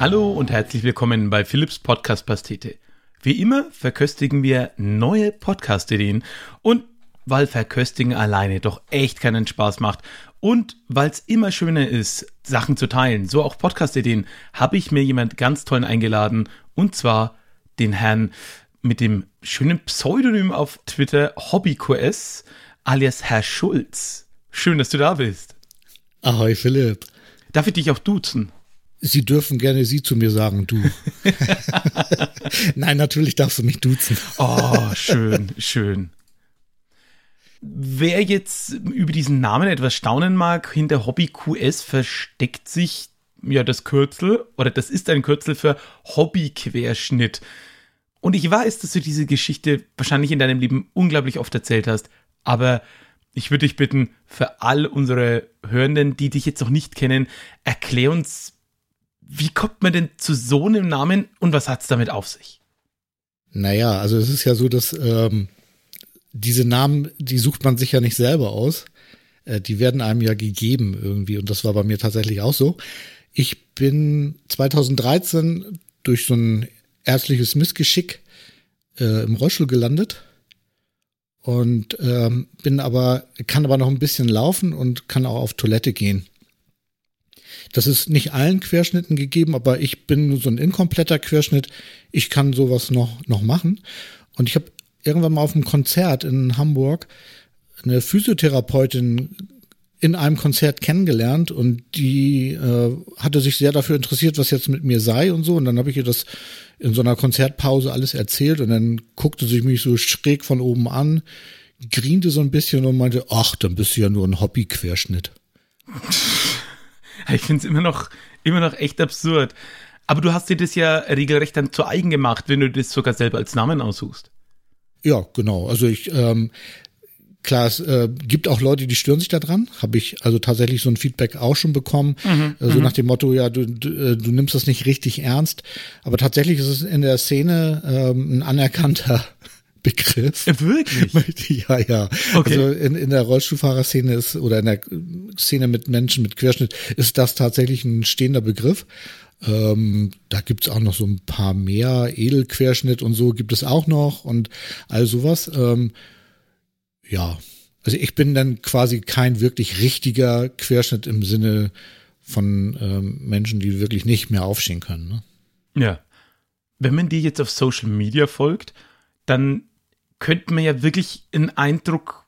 Hallo und herzlich willkommen bei Philips Podcast Pastete. Wie immer verköstigen wir neue Podcast-Ideen und weil Verköstigen alleine doch echt keinen Spaß macht und weil es immer schöner ist, Sachen zu teilen, so auch Podcast-Ideen, habe ich mir jemand ganz tollen eingeladen und zwar den Herrn mit dem schönen Pseudonym auf Twitter HobbyQS alias Herr Schulz. Schön, dass du da bist. Ahoi Philipp. Darf ich dich auch duzen? Sie dürfen gerne Sie zu mir sagen, du. Nein, natürlich darfst du mich duzen. Oh, schön, schön. Wer jetzt über diesen Namen etwas staunen mag, hinter Hobby QS versteckt sich ja das Kürzel oder das ist ein Kürzel für Hobby-Querschnitt. Und ich weiß, dass du diese Geschichte wahrscheinlich in deinem Leben unglaublich oft erzählt hast, aber ich würde dich bitten, für all unsere Hörenden, die dich jetzt noch nicht kennen, erklär uns wie kommt man denn zu so einem Namen und was hat es damit auf sich? Naja, also es ist ja so, dass ähm, diese Namen, die sucht man sich ja nicht selber aus. Äh, die werden einem ja gegeben irgendwie und das war bei mir tatsächlich auch so. Ich bin 2013 durch so ein ärztliches Missgeschick äh, im Rollstuhl gelandet und ähm, bin aber kann aber noch ein bisschen laufen und kann auch auf Toilette gehen. Das ist nicht allen Querschnitten gegeben, aber ich bin nur so ein inkompletter Querschnitt. Ich kann sowas noch, noch machen. Und ich habe irgendwann mal auf einem Konzert in Hamburg eine Physiotherapeutin in einem Konzert kennengelernt und die äh, hatte sich sehr dafür interessiert, was jetzt mit mir sei und so. Und dann habe ich ihr das in so einer Konzertpause alles erzählt und dann guckte sie mich so schräg von oben an, griente so ein bisschen und meinte, ach, dann bist du ja nur ein Hobby-Querschnitt. Ich finde es immer noch, immer noch echt absurd. Aber du hast dir das ja regelrecht dann zu eigen gemacht, wenn du das sogar selber als Namen aussuchst. Ja, genau. Also ich, ähm, klar, es äh, gibt auch Leute, die stören sich daran. Habe ich also tatsächlich so ein Feedback auch schon bekommen. Mhm, so also nach dem Motto, ja, du, du, äh, du nimmst das nicht richtig ernst. Aber tatsächlich ist es in der Szene ähm, ein anerkannter Begriff. Wirklich? Ja, ja. Okay. Also in, in der Rollstuhlfahrerszene ist oder in der Szene mit Menschen mit Querschnitt ist das tatsächlich ein stehender Begriff. Ähm, da gibt's auch noch so ein paar mehr. Edelquerschnitt und so gibt es auch noch und all sowas. Ähm, ja, also ich bin dann quasi kein wirklich richtiger Querschnitt im Sinne von ähm, Menschen, die wirklich nicht mehr aufstehen können. Ne? Ja. Wenn man dir jetzt auf Social Media folgt, dann könnte man ja wirklich einen Eindruck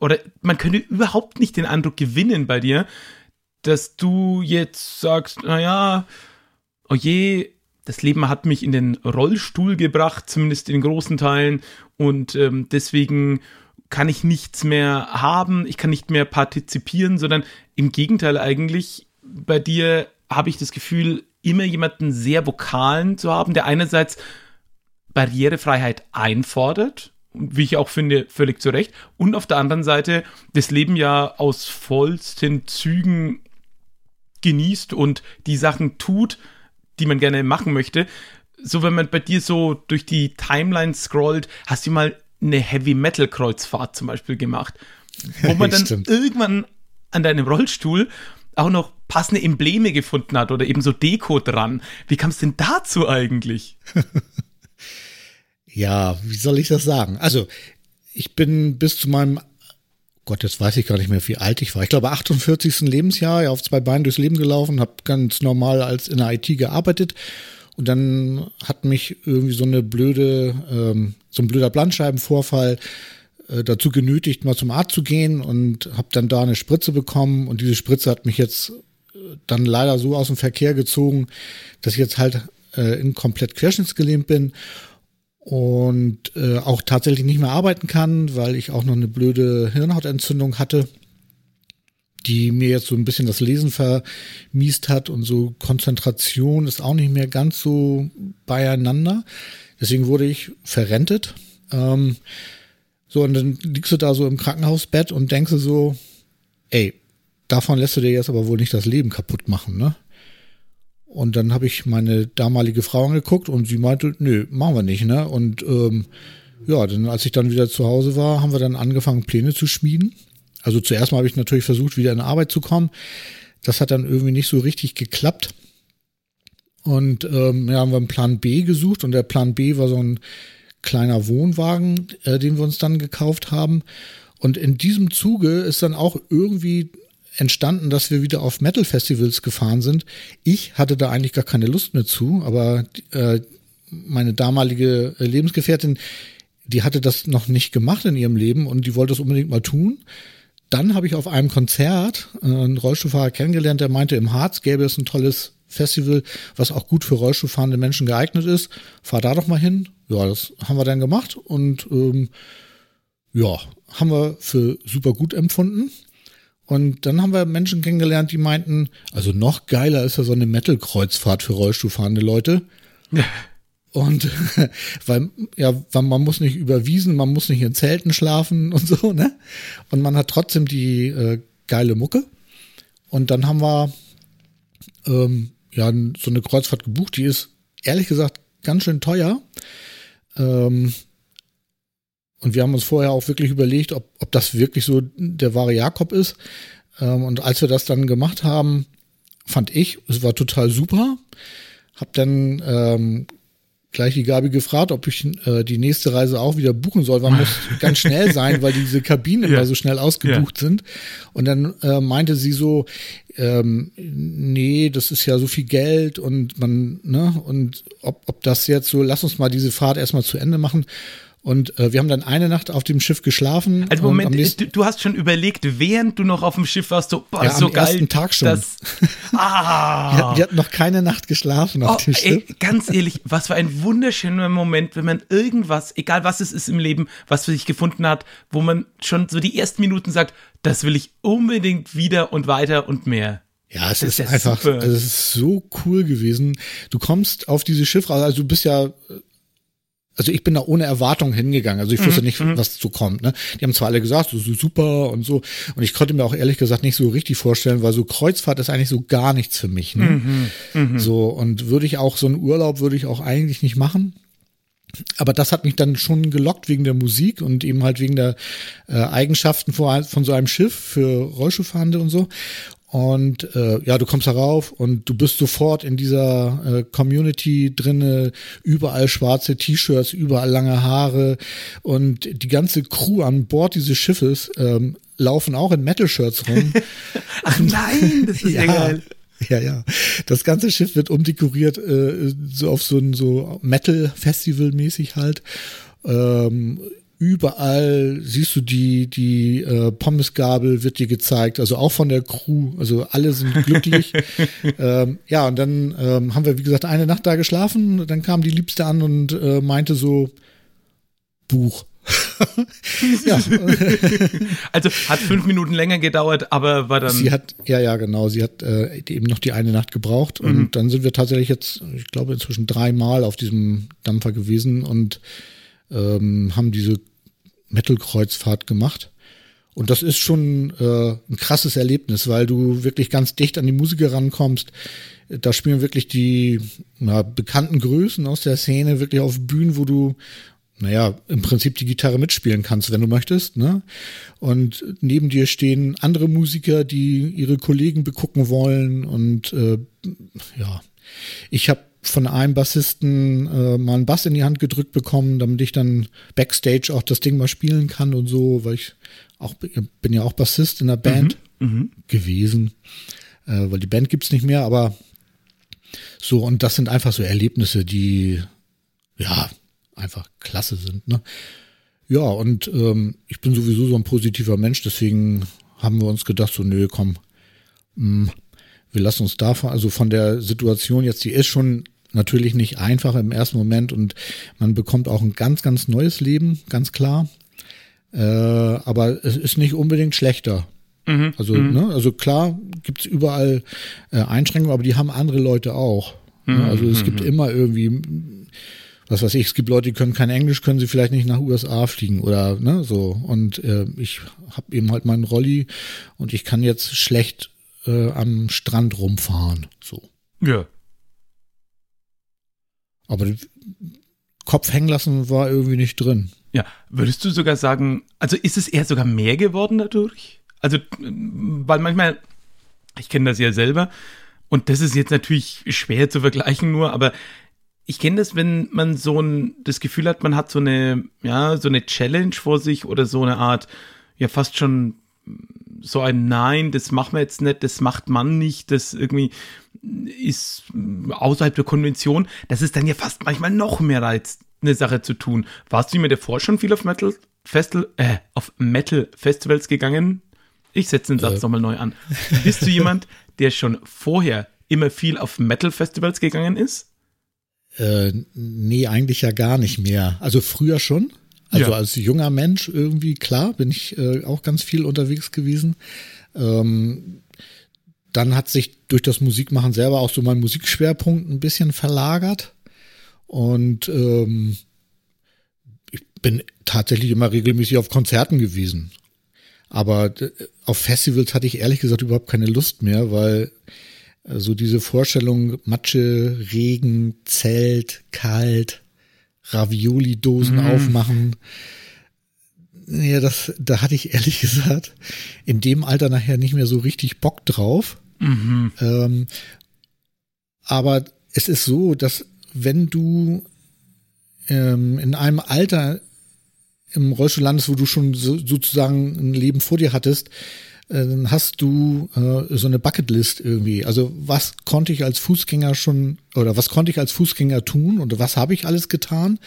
oder man könnte überhaupt nicht den Eindruck gewinnen bei dir, dass du jetzt sagst, naja, oh je, das Leben hat mich in den Rollstuhl gebracht, zumindest in großen Teilen, und ähm, deswegen kann ich nichts mehr haben, ich kann nicht mehr partizipieren, sondern im Gegenteil eigentlich, bei dir habe ich das Gefühl, immer jemanden sehr vokalen zu haben, der einerseits Barrierefreiheit einfordert, wie ich auch finde, völlig zu Recht, und auf der anderen Seite das Leben ja aus vollsten Zügen genießt und die Sachen tut, die man gerne machen möchte. So, wenn man bei dir so durch die Timeline scrollt, hast du mal eine Heavy Metal Kreuzfahrt zum Beispiel gemacht, wo man dann Stimmt. irgendwann an deinem Rollstuhl auch noch passende Embleme gefunden hat oder eben so Deko dran. Wie kam es denn dazu eigentlich? Ja, wie soll ich das sagen? Also, ich bin bis zu meinem Gott, jetzt weiß ich gar nicht mehr, wie alt ich war. Ich glaube, 48. Lebensjahr, ja, auf zwei Beinen durchs Leben gelaufen, habe ganz normal als in der IT gearbeitet. Und dann hat mich irgendwie so eine blöde, ähm, so ein blöder Bandscheibenvorfall äh, dazu genötigt, mal zum Arzt zu gehen und habe dann da eine Spritze bekommen. Und diese Spritze hat mich jetzt äh, dann leider so aus dem Verkehr gezogen, dass ich jetzt halt äh, in komplett querschnittsgelähmt bin und äh, auch tatsächlich nicht mehr arbeiten kann, weil ich auch noch eine blöde Hirnhautentzündung hatte, die mir jetzt so ein bisschen das Lesen vermiest hat und so Konzentration ist auch nicht mehr ganz so beieinander. Deswegen wurde ich verrentet. Ähm, so, und dann liegst du da so im Krankenhausbett und denkst du so, ey, davon lässt du dir jetzt aber wohl nicht das Leben kaputt machen, ne? Und dann habe ich meine damalige Frau angeguckt und sie meinte, nö, machen wir nicht, ne? Und ähm, ja, dann als ich dann wieder zu Hause war, haben wir dann angefangen, Pläne zu schmieden. Also zuerst mal habe ich natürlich versucht, wieder in Arbeit zu kommen. Das hat dann irgendwie nicht so richtig geklappt. Und ähm, ja, haben wir einen Plan B gesucht und der Plan B war so ein kleiner Wohnwagen, äh, den wir uns dann gekauft haben. Und in diesem Zuge ist dann auch irgendwie entstanden, dass wir wieder auf Metal-Festivals gefahren sind. Ich hatte da eigentlich gar keine Lust mehr zu, aber äh, meine damalige Lebensgefährtin, die hatte das noch nicht gemacht in ihrem Leben und die wollte es unbedingt mal tun. Dann habe ich auf einem Konzert äh, einen Rollstuhlfahrer kennengelernt, der meinte, im Harz gäbe es ein tolles Festival, was auch gut für Rollstuhlfahrende Menschen geeignet ist. Fahr da doch mal hin. Ja, das haben wir dann gemacht und ähm, ja, haben wir für super gut empfunden. Und dann haben wir Menschen kennengelernt, die meinten, also noch geiler ist ja so eine Metal-Kreuzfahrt für Rollstuhlfahrende Leute. Und weil, ja, weil man muss nicht überwiesen, man muss nicht in Zelten schlafen und so, ne? Und man hat trotzdem die äh, geile Mucke. Und dann haben wir ähm, ja so eine Kreuzfahrt gebucht, die ist ehrlich gesagt ganz schön teuer. Ähm, und wir haben uns vorher auch wirklich überlegt, ob, ob das wirklich so der wahre Jakob ist. Ähm, und als wir das dann gemacht haben, fand ich, es war total super. Hab dann ähm, gleich die Gabi gefragt, ob ich äh, die nächste Reise auch wieder buchen soll. Man muss ganz schnell sein, weil diese Kabinen ja. immer so schnell ausgebucht ja. sind. Und dann äh, meinte sie so, ähm, nee, das ist ja so viel Geld und man, ne, und ob, ob das jetzt so, lass uns mal diese Fahrt erstmal zu Ende machen. Und äh, wir haben dann eine Nacht auf dem Schiff geschlafen. Also Moment, du, du, hast schon überlegt, während du noch auf dem Schiff warst, so, boah, ja, so am geil. Ersten Tag schon. Das, ah. wir, wir, hatten noch keine Nacht geschlafen auf oh, dem Schiff. Ey, ganz ehrlich, was für ein wunderschöner Moment, wenn man irgendwas, egal was es ist im Leben, was für sich gefunden hat, wo man schon so die ersten Minuten sagt, das will ich unbedingt wieder und weiter und mehr. Ja, es ist, ist einfach, super. also es ist so cool gewesen. Du kommst auf diese Schiff, also du bist ja also ich bin da ohne Erwartung hingegangen. Also ich wusste mhm. nicht, mhm. was so kommt. Ne? Die haben zwar alle gesagt, so, so super und so. Und ich konnte mir auch ehrlich gesagt nicht so richtig vorstellen, weil so Kreuzfahrt ist eigentlich so gar nichts für mich. Ne? Mhm. So, und würde ich auch so einen Urlaub würde ich auch eigentlich nicht machen. Aber das hat mich dann schon gelockt wegen der Musik und eben halt wegen der äh, Eigenschaften von, von so einem Schiff für Rollschuhfahrende und so. Und äh, ja, du kommst darauf und du bist sofort in dieser äh, Community drinne, überall schwarze T-Shirts, überall lange Haare und die ganze Crew an Bord dieses Schiffes ähm, laufen auch in Metal-Shirts rum. Ach nein, das ist ja, ja geil. Ja, ja. Das ganze Schiff wird umdekoriert, äh, so auf so ein so Metal-Festival-mäßig halt. Ähm, überall siehst du die, die äh, Pommesgabel wird dir gezeigt, also auch von der Crew, also alle sind glücklich. ähm, ja, und dann ähm, haben wir, wie gesagt, eine Nacht da geschlafen, dann kam die Liebste an und äh, meinte so, Buch. ja. also hat fünf Minuten länger gedauert, aber war dann. Sie hat, ja, ja, genau. Sie hat äh, eben noch die eine Nacht gebraucht mhm. und dann sind wir tatsächlich jetzt, ich glaube, inzwischen dreimal auf diesem Dampfer gewesen und ähm, haben diese Metal-Kreuzfahrt gemacht. Und das ist schon äh, ein krasses Erlebnis, weil du wirklich ganz dicht an die Musiker rankommst. Da spielen wirklich die na, bekannten Größen aus der Szene wirklich auf Bühnen, wo du, naja, im Prinzip die Gitarre mitspielen kannst, wenn du möchtest. Ne? Und neben dir stehen andere Musiker, die ihre Kollegen begucken wollen. Und äh, ja, ich habe von einem Bassisten äh, mal einen Bass in die Hand gedrückt bekommen, damit ich dann backstage auch das Ding mal spielen kann und so, weil ich auch bin ja auch Bassist in der Band mhm, mhm, gewesen, äh, weil die Band gibt's nicht mehr, aber so und das sind einfach so Erlebnisse, die ja einfach klasse sind. Ne? Ja und ähm, ich bin sowieso so ein positiver Mensch, deswegen haben wir uns gedacht so nö komm. Mh, mm, wir lassen uns davon, also von der Situation jetzt, die ist schon natürlich nicht einfach im ersten Moment und man bekommt auch ein ganz, ganz neues Leben, ganz klar. Äh, aber es ist nicht unbedingt schlechter. Mhm. Also, mhm. Ne, also klar gibt's überall äh, Einschränkungen, aber die haben andere Leute auch. Ne? Mhm. Ne? Also es gibt mhm. immer irgendwie, was weiß ich, es gibt Leute, die können kein Englisch, können sie vielleicht nicht nach USA fliegen oder ne, so. Und äh, ich habe eben halt meinen Rolli und ich kann jetzt schlecht äh, am Strand rumfahren. So. Ja. Aber Kopf hängen lassen war irgendwie nicht drin. Ja, würdest du sogar sagen, also ist es eher sogar mehr geworden dadurch? Also, weil manchmal, ich kenne das ja selber, Und das ist jetzt natürlich schwer zu vergleichen nur, aber ich kenne das, wenn man so ein, das Gefühl hat, man hat so eine, ja, so eine Challenge vor sich oder so eine Art, ja, fast schon so ein Nein, das machen wir jetzt nicht, das macht man nicht, das irgendwie ist außerhalb der Konvention. Das ist dann ja fast manchmal noch mehr Reiz, eine Sache zu tun. Warst du mir davor schon viel auf Metal Festival, äh, auf Metal Festivals gegangen? Ich setze den Satz äh. nochmal neu an. Bist du jemand, der schon vorher immer viel auf Metal Festivals gegangen ist? Äh, nee, eigentlich ja gar nicht mehr. Also früher schon. Also ja. als junger Mensch irgendwie, klar, bin ich äh, auch ganz viel unterwegs gewesen. Ähm, dann hat sich durch das Musikmachen selber auch so mein Musikschwerpunkt ein bisschen verlagert. Und ähm, ich bin tatsächlich immer regelmäßig auf Konzerten gewesen. Aber äh, auf Festivals hatte ich ehrlich gesagt überhaupt keine Lust mehr, weil äh, so diese Vorstellung Matsche, Regen, Zelt, kalt, Ravioli-Dosen mm. aufmachen. Ja, das, da hatte ich ehrlich gesagt in dem Alter nachher nicht mehr so richtig Bock drauf. Mhm. Ähm, aber es ist so, dass wenn du ähm, in einem Alter im Rollstuhl landest, wo du schon so, sozusagen ein Leben vor dir hattest, äh, dann hast du äh, so eine Bucketlist irgendwie. Also was konnte ich als Fußgänger schon oder was konnte ich als Fußgänger tun und was habe ich alles getan?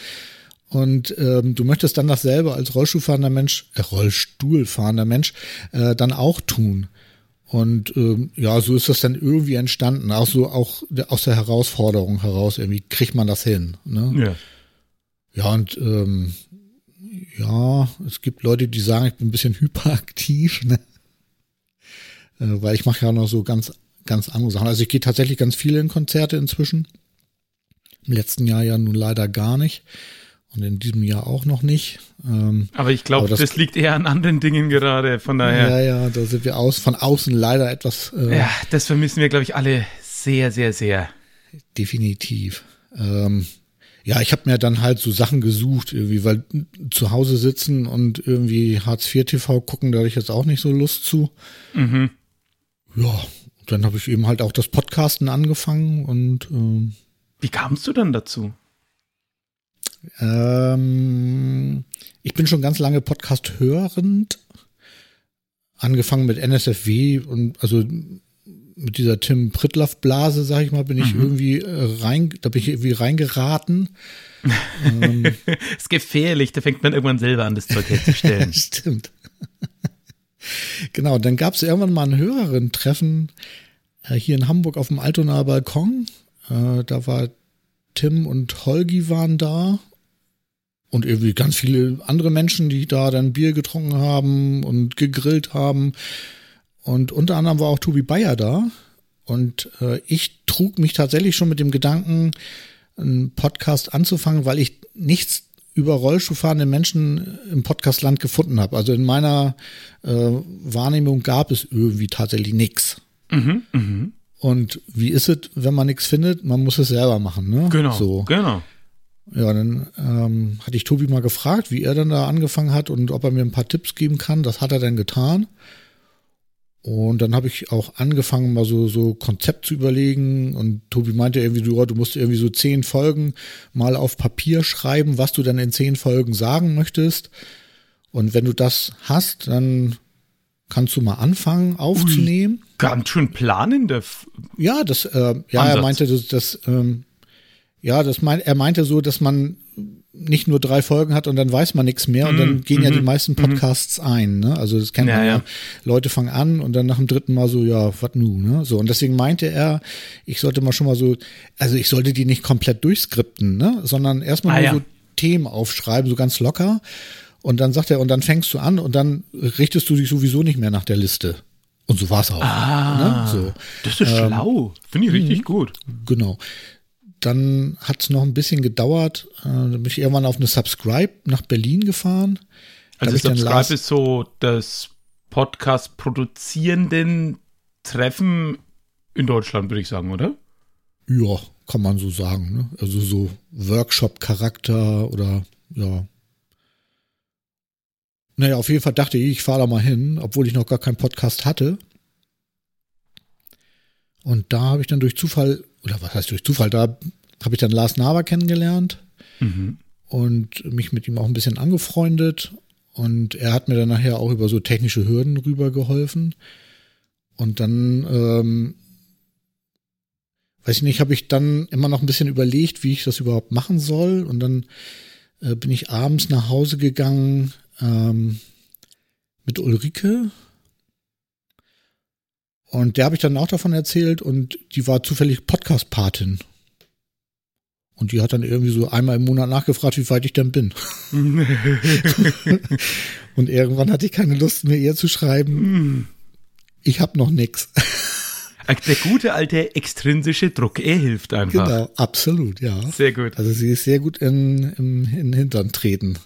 Und ähm, du möchtest dann dasselbe als Rollstuhlfahrender Mensch, äh, Rollstuhlfahrender Mensch, äh, dann auch tun. Und ähm, ja, so ist das dann irgendwie entstanden. Auch so auch aus der Herausforderung heraus, irgendwie kriegt man das hin. Ne? Ja. Ja, und ähm, ja, es gibt Leute, die sagen, ich bin ein bisschen hyperaktiv. Ne? äh, weil ich mache ja noch so ganz, ganz andere Sachen. Also ich gehe tatsächlich ganz viele in Konzerte inzwischen. Im letzten Jahr ja nun leider gar nicht. Und in diesem Jahr auch noch nicht. Ähm, aber ich glaube, das, das, liegt eher an anderen Dingen gerade, von daher. Ja, ja, da sind wir aus, von außen leider etwas. Äh, ja, das vermissen wir, glaube ich, alle sehr, sehr, sehr. Definitiv. Ähm, ja, ich habe mir dann halt so Sachen gesucht, irgendwie, weil zu Hause sitzen und irgendwie Hartz IV TV gucken, da hatte ich jetzt auch nicht so Lust zu. Mhm. Ja, dann habe ich eben halt auch das Podcasten angefangen und äh, wie kamst du dann dazu? Ähm, ich bin schon ganz lange Podcast hörend. Angefangen mit NSFW und also mit dieser Tim Pritlaff Blase, sag ich mal, bin ich mhm. irgendwie äh, rein, da bin ich irgendwie reingeraten. ähm, ist gefährlich, da fängt man irgendwann selber an, das Zeug herzustellen. Stimmt. genau, dann gab es irgendwann mal ein höheren Treffen äh, hier in Hamburg auf dem Altonaer Balkon. Äh, da war Tim und Holgi waren da und irgendwie ganz viele andere Menschen, die da dann Bier getrunken haben und gegrillt haben. Und unter anderem war auch Tobi Bayer da. Und äh, ich trug mich tatsächlich schon mit dem Gedanken, einen Podcast anzufangen, weil ich nichts über Rollstuhlfahrende Menschen im Podcastland gefunden habe. Also in meiner äh, Wahrnehmung gab es irgendwie tatsächlich nichts. Mhm, mh. Und wie ist es, wenn man nichts findet? Man muss es selber machen, ne? Genau. So. Genau. Ja, dann ähm, hatte ich Tobi mal gefragt, wie er dann da angefangen hat und ob er mir ein paar Tipps geben kann. Das hat er dann getan. Und dann habe ich auch angefangen, mal so, so Konzept zu überlegen. Und Tobi meinte irgendwie, du, du musst irgendwie so zehn Folgen mal auf Papier schreiben, was du dann in zehn Folgen sagen möchtest. Und wenn du das hast, dann kannst du mal anfangen aufzunehmen. Ui, ganz schön planende. Ja, das, äh, ja, Ansatz. er meinte, das, das ähm, ja, das mein, er meinte so, dass man nicht nur drei Folgen hat und dann weiß man nichts mehr und dann mhm, gehen ja die mhm, meisten mhm. Podcasts ein. Ne? Also das kennt ja, man ja. ja. Leute fangen an und dann nach dem dritten Mal so, ja, was nu? Ne? So und deswegen meinte er, ich sollte mal schon mal so, also ich sollte die nicht komplett durchskripten, ne? sondern erstmal ah, nur ja. so Themen aufschreiben, so ganz locker. Und dann sagt er, und dann fängst du an und dann richtest du dich sowieso nicht mehr nach der Liste. Und so war es auch. Ah, ne? so. Das ist ähm, schlau. Finde ich richtig gut. Genau dann hat es noch ein bisschen gedauert. Äh, dann bin ich irgendwann auf eine Subscribe nach Berlin gefahren. Also Subscribe ist so das Podcast-produzierenden Treffen in Deutschland, würde ich sagen, oder? Ja, kann man so sagen. Ne? Also so Workshop-Charakter oder ja. Naja, auf jeden Fall dachte ich, ich fahre da mal hin, obwohl ich noch gar keinen Podcast hatte. Und da habe ich dann durch Zufall, oder was heißt durch Zufall, da habe ich dann Lars Naber kennengelernt mhm. und mich mit ihm auch ein bisschen angefreundet. Und er hat mir dann nachher auch über so technische Hürden rübergeholfen. Und dann, ähm, weiß ich nicht, habe ich dann immer noch ein bisschen überlegt, wie ich das überhaupt machen soll. Und dann äh, bin ich abends nach Hause gegangen ähm, mit Ulrike. Und der habe ich dann auch davon erzählt und die war zufällig Podcast-Patin. Und die hat dann irgendwie so einmal im Monat nachgefragt, wie weit ich denn bin. und irgendwann hatte ich keine Lust mehr, ihr zu schreiben. Ich habe noch nix. Der gute alte extrinsische Druck, er hilft einfach. Genau, absolut, ja. Sehr gut. Also sie ist sehr gut in, in, in Hintern treten.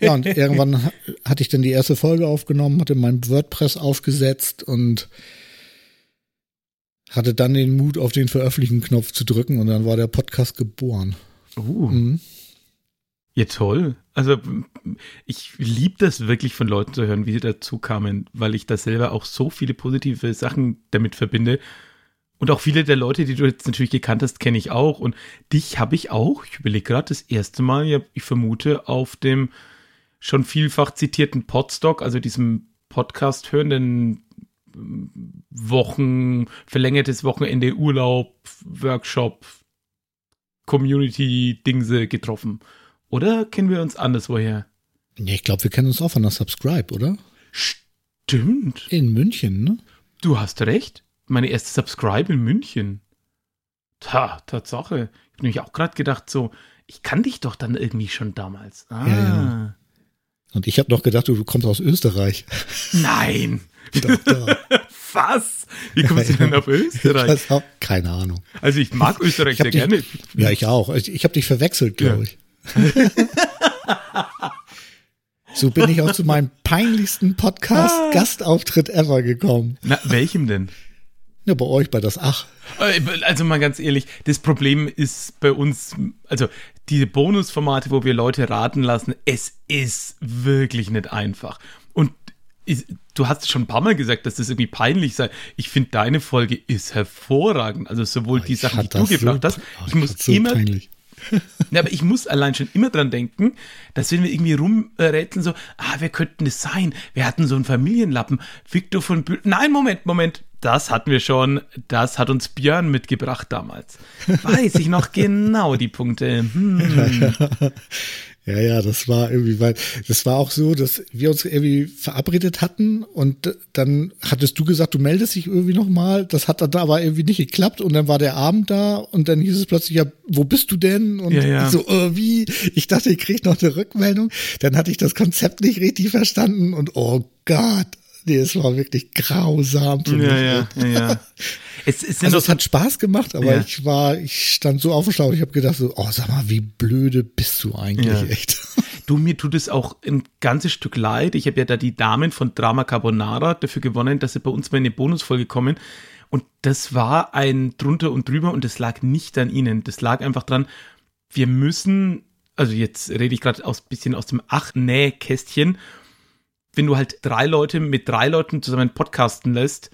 ja, und irgendwann hatte ich dann die erste Folge aufgenommen, hatte mein WordPress aufgesetzt und hatte dann den Mut, auf den Veröffentlichen-Knopf zu drücken und dann war der Podcast geboren. Uh. Mhm. Ja, toll. Also ich liebe das wirklich von Leuten zu hören, wie sie dazu kamen, weil ich da selber auch so viele positive Sachen damit verbinde. Und auch viele der Leute, die du jetzt natürlich gekannt hast, kenne ich auch. Und dich habe ich auch, ich überlege gerade, das erste Mal, ja, ich vermute, auf dem schon vielfach zitierten Podstock, also diesem Podcast hörenden Wochen, verlängertes Wochenende, Urlaub, Workshop, Community-Dingse getroffen. Oder kennen wir uns anderswoher? Ja, ich glaube, wir kennen uns auch von der Subscribe, oder? Stimmt. In München, ne? Du hast recht. Meine erste Subscribe in München. Ta, Tatsache. Ich habe nämlich auch gerade gedacht, so, ich kann dich doch dann irgendwie schon damals. Ah. Ja, ja. Und ich habe noch gedacht, du kommst aus Österreich. Nein. Doch, doch. Was? Wie kommst du denn auf Österreich? Auch, keine Ahnung. Also ich mag Österreich ich sehr dich, gerne. Ja, ich auch. Ich, ich habe dich verwechselt, glaube ja. ich. so bin ich auch zu meinem peinlichsten Podcast-Gastauftritt ever gekommen. Na, welchem denn? Ja, bei euch, bei das Ach. Äh, also mal ganz ehrlich, das Problem ist bei uns, also diese Bonusformate, wo wir Leute raten lassen, es ist wirklich nicht einfach. Und du hast schon ein paar Mal gesagt, dass das irgendwie peinlich sei. Ich finde, deine Folge ist hervorragend. Also sowohl die Sachen, die du gebracht hast, ich muss so immer, peinlich. ja, aber ich muss allein schon immer dran denken, dass wenn wir irgendwie rumrätseln, so, ah, wer könnte das sein? Wir hatten so einen Familienlappen. Victor von Bül Nein, Moment, Moment. Das hatten wir schon. Das hat uns Björn mitgebracht damals. Weiß ich noch genau die Punkte. Hm. Ja, ja, das war irgendwie, weil das war auch so, dass wir uns irgendwie verabredet hatten und dann hattest du gesagt, du meldest dich irgendwie nochmal. Das hat dann aber irgendwie nicht geklappt und dann war der Abend da und dann hieß es plötzlich, ja, wo bist du denn? Und ja, ja. so, äh, wie? Ich dachte, ich krieg noch eine Rückmeldung. Dann hatte ich das Konzept nicht richtig verstanden und oh Gott. Nee, es war wirklich grausam für mich. Ja, ja, ja, ja. Es, es also es hat Spaß gemacht, aber ja. ich war, ich stand so auf dem Schlauch. Ich habe gedacht so, oh, sag mal, wie blöde bist du eigentlich ja. echt? Du, mir tut es auch ein ganzes Stück leid. Ich habe ja da die Damen von Drama Carbonara dafür gewonnen, dass sie bei uns mal in eine Bonusfolge kommen. Und das war ein drunter und drüber und das lag nicht an ihnen. Das lag einfach dran, wir müssen, also jetzt rede ich gerade aus bisschen aus dem Ach-Näh-Kästchen wenn du halt drei Leute mit drei Leuten zusammen podcasten lässt,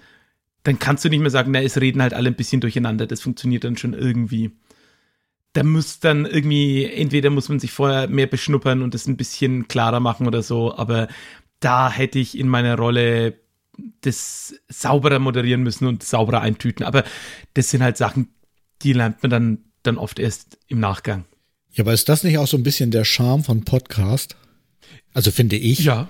dann kannst du nicht mehr sagen, na, es reden halt alle ein bisschen durcheinander. Das funktioniert dann schon irgendwie. Da muss dann irgendwie, entweder muss man sich vorher mehr beschnuppern und das ein bisschen klarer machen oder so, aber da hätte ich in meiner Rolle das sauberer moderieren müssen und sauberer eintüten. Aber das sind halt Sachen, die lernt man dann, dann oft erst im Nachgang. Ja, aber ist das nicht auch so ein bisschen der Charme von Podcast? Also finde ich. Ja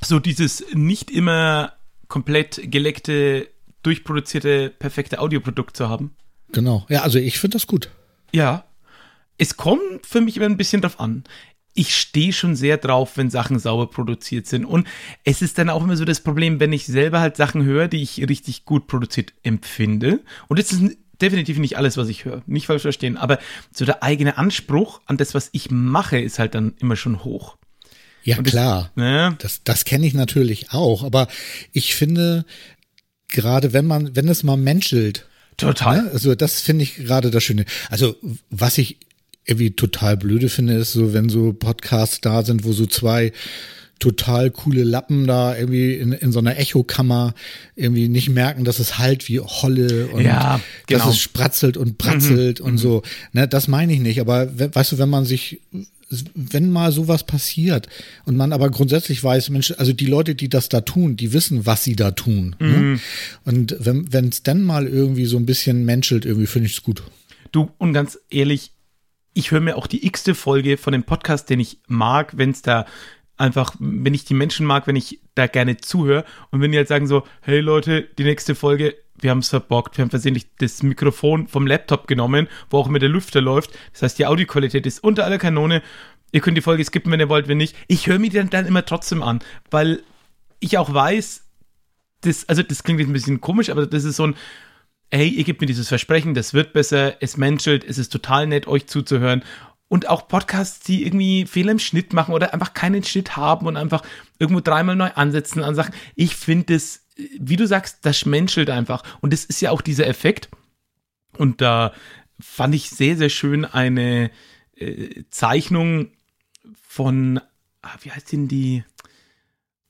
so dieses nicht immer komplett geleckte, durchproduzierte, perfekte Audioprodukt zu haben. Genau. Ja, also ich finde das gut. Ja. Es kommt für mich immer ein bisschen drauf an. Ich stehe schon sehr drauf, wenn Sachen sauber produziert sind. Und es ist dann auch immer so das Problem, wenn ich selber halt Sachen höre, die ich richtig gut produziert empfinde. Und das ist definitiv nicht alles, was ich höre. Nicht falsch verstehen. Aber so der eigene Anspruch an das, was ich mache, ist halt dann immer schon hoch. Ja, das, klar. Ne? Das, das kenne ich natürlich auch. Aber ich finde, gerade wenn man, wenn es mal menschelt. Total. Ne? Also das finde ich gerade das Schöne. Also was ich irgendwie total blöde finde, ist so, wenn so Podcasts da sind, wo so zwei total coole Lappen da irgendwie in, in so einer Echokammer irgendwie nicht merken, dass es halt wie Holle und Ja, genau. dass es spratzelt und bratzelt und so. Ne, das meine ich nicht. Aber we- weißt du, wenn man sich, wenn mal sowas passiert und man aber grundsätzlich weiß, Mensch, also die Leute, die das da tun, die wissen, was sie da tun. Ne? Und wenn es dann mal irgendwie so ein bisschen menschelt, irgendwie finde ich es gut. Du, und ganz ehrlich, ich höre mir auch die x-te Folge von dem Podcast, den ich mag, wenn es da einfach, wenn ich die Menschen mag, wenn ich da gerne zuhöre und wenn die halt sagen so, hey Leute, die nächste Folge, wir haben es verbockt, wir haben versehentlich das Mikrofon vom Laptop genommen, wo auch immer der Lüfter läuft, das heißt, die Audioqualität ist unter aller Kanone, ihr könnt die Folge skippen, wenn ihr wollt, wenn nicht. Ich höre mir die dann, dann immer trotzdem an, weil ich auch weiß, das, also das klingt jetzt ein bisschen komisch, aber das ist so ein, hey, ihr gebt mir dieses Versprechen, das wird besser, es menschelt, es ist total nett, euch zuzuhören. Und auch Podcasts, die irgendwie Fehler im Schnitt machen oder einfach keinen Schnitt haben und einfach irgendwo dreimal neu ansetzen an Sachen. Ich finde das, wie du sagst, das menschelt einfach. Und das ist ja auch dieser Effekt. Und da fand ich sehr, sehr schön eine äh, Zeichnung von, ah, wie heißt denn die?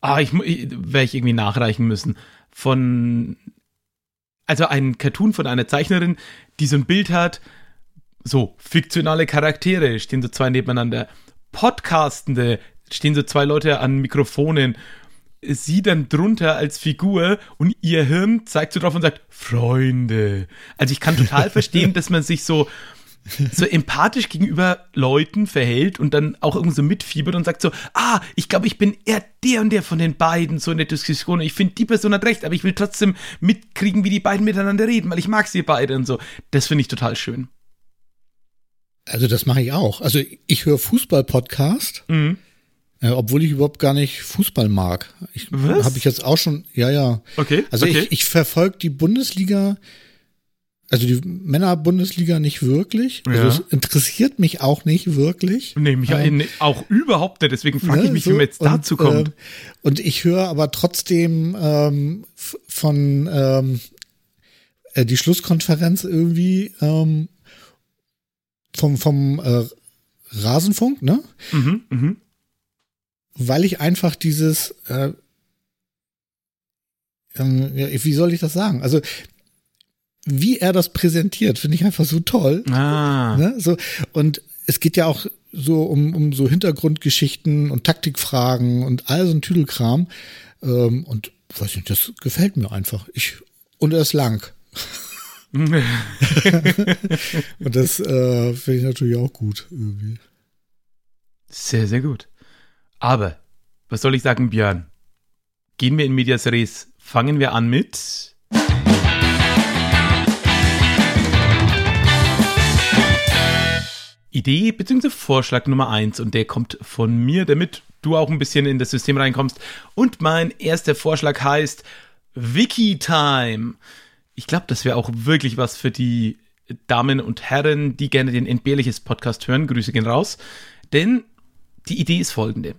Ah, ich, ich werde ich irgendwie nachreichen müssen. Von, also ein Cartoon von einer Zeichnerin, die so ein Bild hat, so, fiktionale Charaktere, stehen so zwei nebeneinander. Podcastende, stehen so zwei Leute an Mikrofonen. Sie dann drunter als Figur und ihr Hirn zeigt so drauf und sagt, Freunde. Also ich kann total verstehen, dass man sich so, so empathisch gegenüber Leuten verhält und dann auch irgendwie so mitfiebert und sagt so, ah, ich glaube, ich bin eher der und der von den beiden so in der Diskussion. Ich finde, die Person hat recht, aber ich will trotzdem mitkriegen, wie die beiden miteinander reden, weil ich mag sie beide und so. Das finde ich total schön. Also das mache ich auch. Also ich höre Fußball-Podcast, Mhm. Äh, obwohl ich überhaupt gar nicht Fußball mag. Ich Was? habe ich jetzt auch schon, ja, ja. Okay. Also okay. ich, ich verfolge die Bundesliga, also die Männer-Bundesliga nicht wirklich. Also Ja. es interessiert mich auch nicht wirklich. Nee, mich Ähm, auch überhaupt nicht. Deswegen frage ich Ne, mich, so, wie man jetzt und, dazu kommt. ähm, und ich höre aber trotzdem ähm, von ähm, äh, die Schlusskonferenz irgendwie ähm, vom, vom äh, Rasenfunk, ne? mhm, mhm. Weil ich einfach dieses, äh, ja, wie soll ich das sagen? Also wie er das präsentiert, finde ich einfach so toll. Ah. Ne? So, und es geht ja auch so um, um so Hintergrundgeschichten und Taktikfragen und all so ein Tüdelkram. Ähm, und weiß nicht, das gefällt mir einfach. Ich, und er ist lang. Und das äh, finde ich natürlich auch gut irgendwie. Sehr, sehr gut. Aber, was soll ich sagen, Björn? Gehen wir in Medias Res. Fangen wir an mit. Idee bzw. Vorschlag Nummer eins und der kommt von mir, damit du auch ein bisschen in das System reinkommst. Und mein erster Vorschlag heißt Wiki-Time. Ich glaube, das wäre auch wirklich was für die Damen und Herren, die gerne den Entbehrliches Podcast hören. Grüße gehen raus. Denn die Idee ist folgende.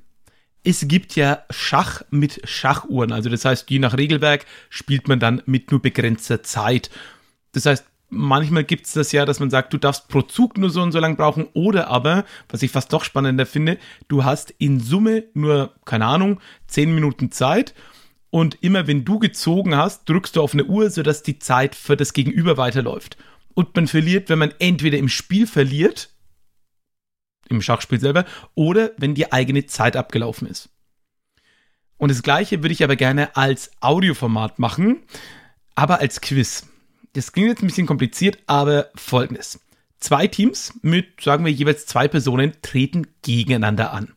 Es gibt ja Schach mit Schachuhren. Also das heißt, je nach Regelwerk spielt man dann mit nur begrenzter Zeit. Das heißt, manchmal gibt es das ja, dass man sagt, du darfst pro Zug nur so und so lang brauchen. Oder aber, was ich fast doch spannender finde, du hast in Summe nur, keine Ahnung, 10 Minuten Zeit. Und immer wenn du gezogen hast, drückst du auf eine Uhr, sodass die Zeit für das Gegenüber weiterläuft. Und man verliert, wenn man entweder im Spiel verliert, im Schachspiel selber, oder wenn die eigene Zeit abgelaufen ist. Und das gleiche würde ich aber gerne als Audioformat machen, aber als Quiz. Das klingt jetzt ein bisschen kompliziert, aber folgendes. Zwei Teams mit, sagen wir, jeweils zwei Personen treten gegeneinander an.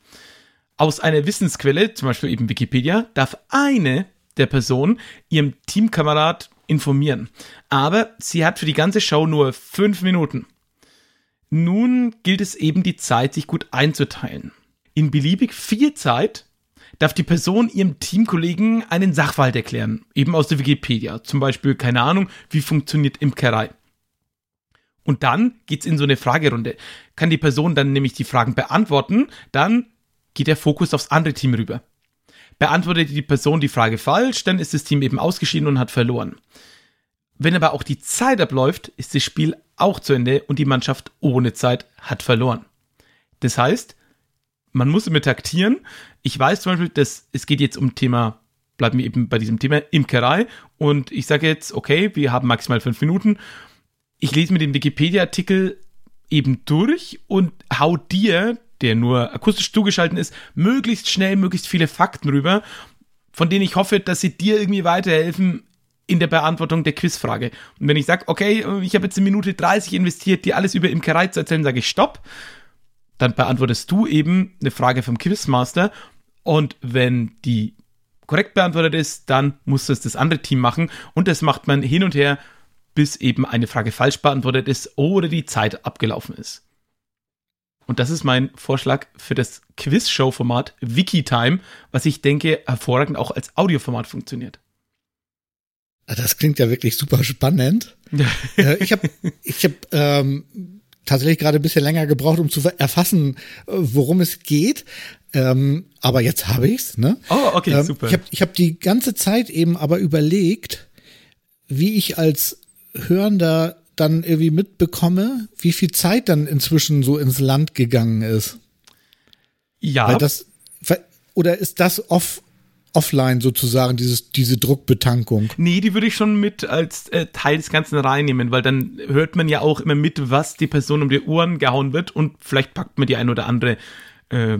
Aus einer Wissensquelle, zum Beispiel eben Wikipedia, darf eine der Personen ihrem Teamkamerad informieren. Aber sie hat für die ganze Show nur fünf Minuten. Nun gilt es eben, die Zeit sich gut einzuteilen. In beliebig viel Zeit darf die Person ihrem Teamkollegen einen Sachverhalt erklären, eben aus der Wikipedia. Zum Beispiel, keine Ahnung, wie funktioniert Imkerei. Und dann geht's in so eine Fragerunde. Kann die Person dann nämlich die Fragen beantworten, dann geht der Fokus aufs andere Team rüber. Beantwortet die Person die Frage falsch, dann ist das Team eben ausgeschieden und hat verloren. Wenn aber auch die Zeit abläuft, ist das Spiel auch zu Ende und die Mannschaft ohne Zeit hat verloren. Das heißt, man muss immer taktieren. Ich weiß zum Beispiel, dass es geht jetzt um Thema, bleiben wir eben bei diesem Thema Imkerei. Und ich sage jetzt, okay, wir haben maximal fünf Minuten. Ich lese mir den Wikipedia-Artikel eben durch und hau dir, der nur akustisch zugeschaltet ist, möglichst schnell, möglichst viele Fakten rüber, von denen ich hoffe, dass sie dir irgendwie weiterhelfen in der Beantwortung der Quizfrage. Und wenn ich sage, okay, ich habe jetzt eine Minute 30 investiert, dir alles über Imkerei zu erzählen, sage ich Stopp. Dann beantwortest du eben eine Frage vom Quizmaster. Und wenn die korrekt beantwortet ist, dann muss das das andere Team machen. Und das macht man hin und her, bis eben eine Frage falsch beantwortet ist oder die Zeit abgelaufen ist. Und das ist mein Vorschlag für das Quiz-Show-Format Wikitime, was ich denke hervorragend auch als Audioformat funktioniert. Das klingt ja wirklich super spannend. Äh, ich habe ich hab, ähm, tatsächlich gerade ein bisschen länger gebraucht, um zu erfassen, äh, worum es geht. Ähm, aber jetzt habe ich's. Ne? Oh, okay, ähm, super. Ich habe ich hab die ganze Zeit eben aber überlegt, wie ich als Hörender dann irgendwie mitbekomme, wie viel Zeit dann inzwischen so ins Land gegangen ist. Ja. Weil das, oder ist das off, offline sozusagen, dieses, diese Druckbetankung? Nee, die würde ich schon mit als äh, Teil des Ganzen reinnehmen, weil dann hört man ja auch immer mit, was die Person um die Ohren gehauen wird und vielleicht packt man die ein oder andere äh,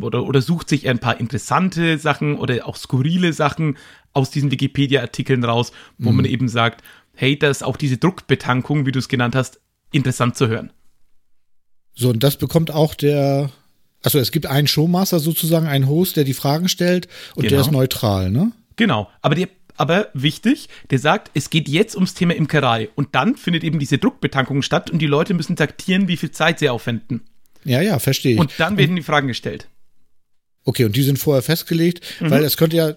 oder, oder sucht sich ein paar interessante Sachen oder auch skurrile Sachen aus diesen Wikipedia-Artikeln raus, wo mhm. man eben sagt, hey, da ist auch diese Druckbetankung, wie du es genannt hast, interessant zu hören. So, und das bekommt auch der also es gibt einen Showmaster sozusagen, einen Host, der die Fragen stellt und genau. der ist neutral, ne? Genau, aber der aber wichtig, der sagt, es geht jetzt ums Thema Imkerei und dann findet eben diese Druckbetankung statt und die Leute müssen taktieren, wie viel Zeit sie aufwenden. Ja, ja, verstehe ich. Und dann werden und, die Fragen gestellt. Okay, und die sind vorher festgelegt, mhm. weil es könnte ja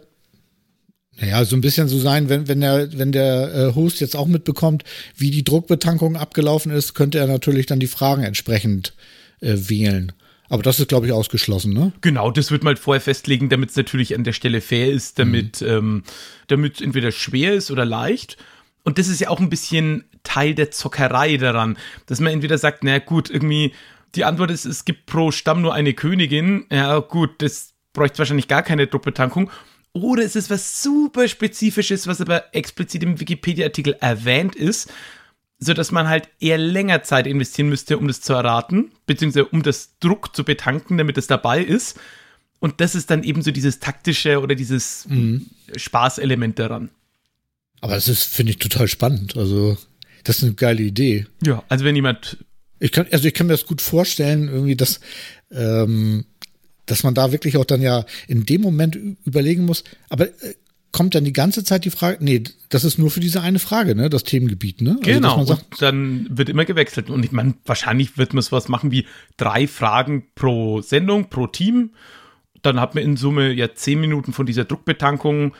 naja, so ein bisschen so sein, wenn, wenn der, wenn der äh, Host jetzt auch mitbekommt, wie die Druckbetankung abgelaufen ist, könnte er natürlich dann die Fragen entsprechend äh, wählen. Aber das ist, glaube ich, ausgeschlossen, ne? Genau, das wird man halt vorher festlegen, damit es natürlich an der Stelle fair ist, damit mhm. ähm, damit entweder schwer ist oder leicht. Und das ist ja auch ein bisschen Teil der Zockerei daran, dass man entweder sagt, na gut, irgendwie die Antwort ist, es gibt pro Stamm nur eine Königin. Ja, gut, das bräuchte wahrscheinlich gar keine Doppeltankung. Oder es ist was super Spezifisches, was aber explizit im Wikipedia-Artikel erwähnt ist so dass man halt eher länger Zeit investieren müsste, um das zu erraten, beziehungsweise um das Druck zu betanken, damit es dabei ist. Und das ist dann eben so dieses taktische oder dieses mhm. Spaßelement daran. Aber das ist, finde ich, total spannend. Also, das ist eine geile Idee. Ja, also wenn jemand. Ich kann, also ich kann mir das gut vorstellen, irgendwie, dass, ähm, dass man da wirklich auch dann ja in dem Moment überlegen muss, aber äh, kommt dann die ganze Zeit die Frage, nee, das ist nur für diese eine Frage, ne, das Themengebiet, ne? Also, genau, sagt, und dann wird immer gewechselt. Und ich meine, wahrscheinlich wird man sowas machen wie drei Fragen pro Sendung, pro Team. Dann hat man in Summe ja zehn Minuten von dieser Druckbetankung.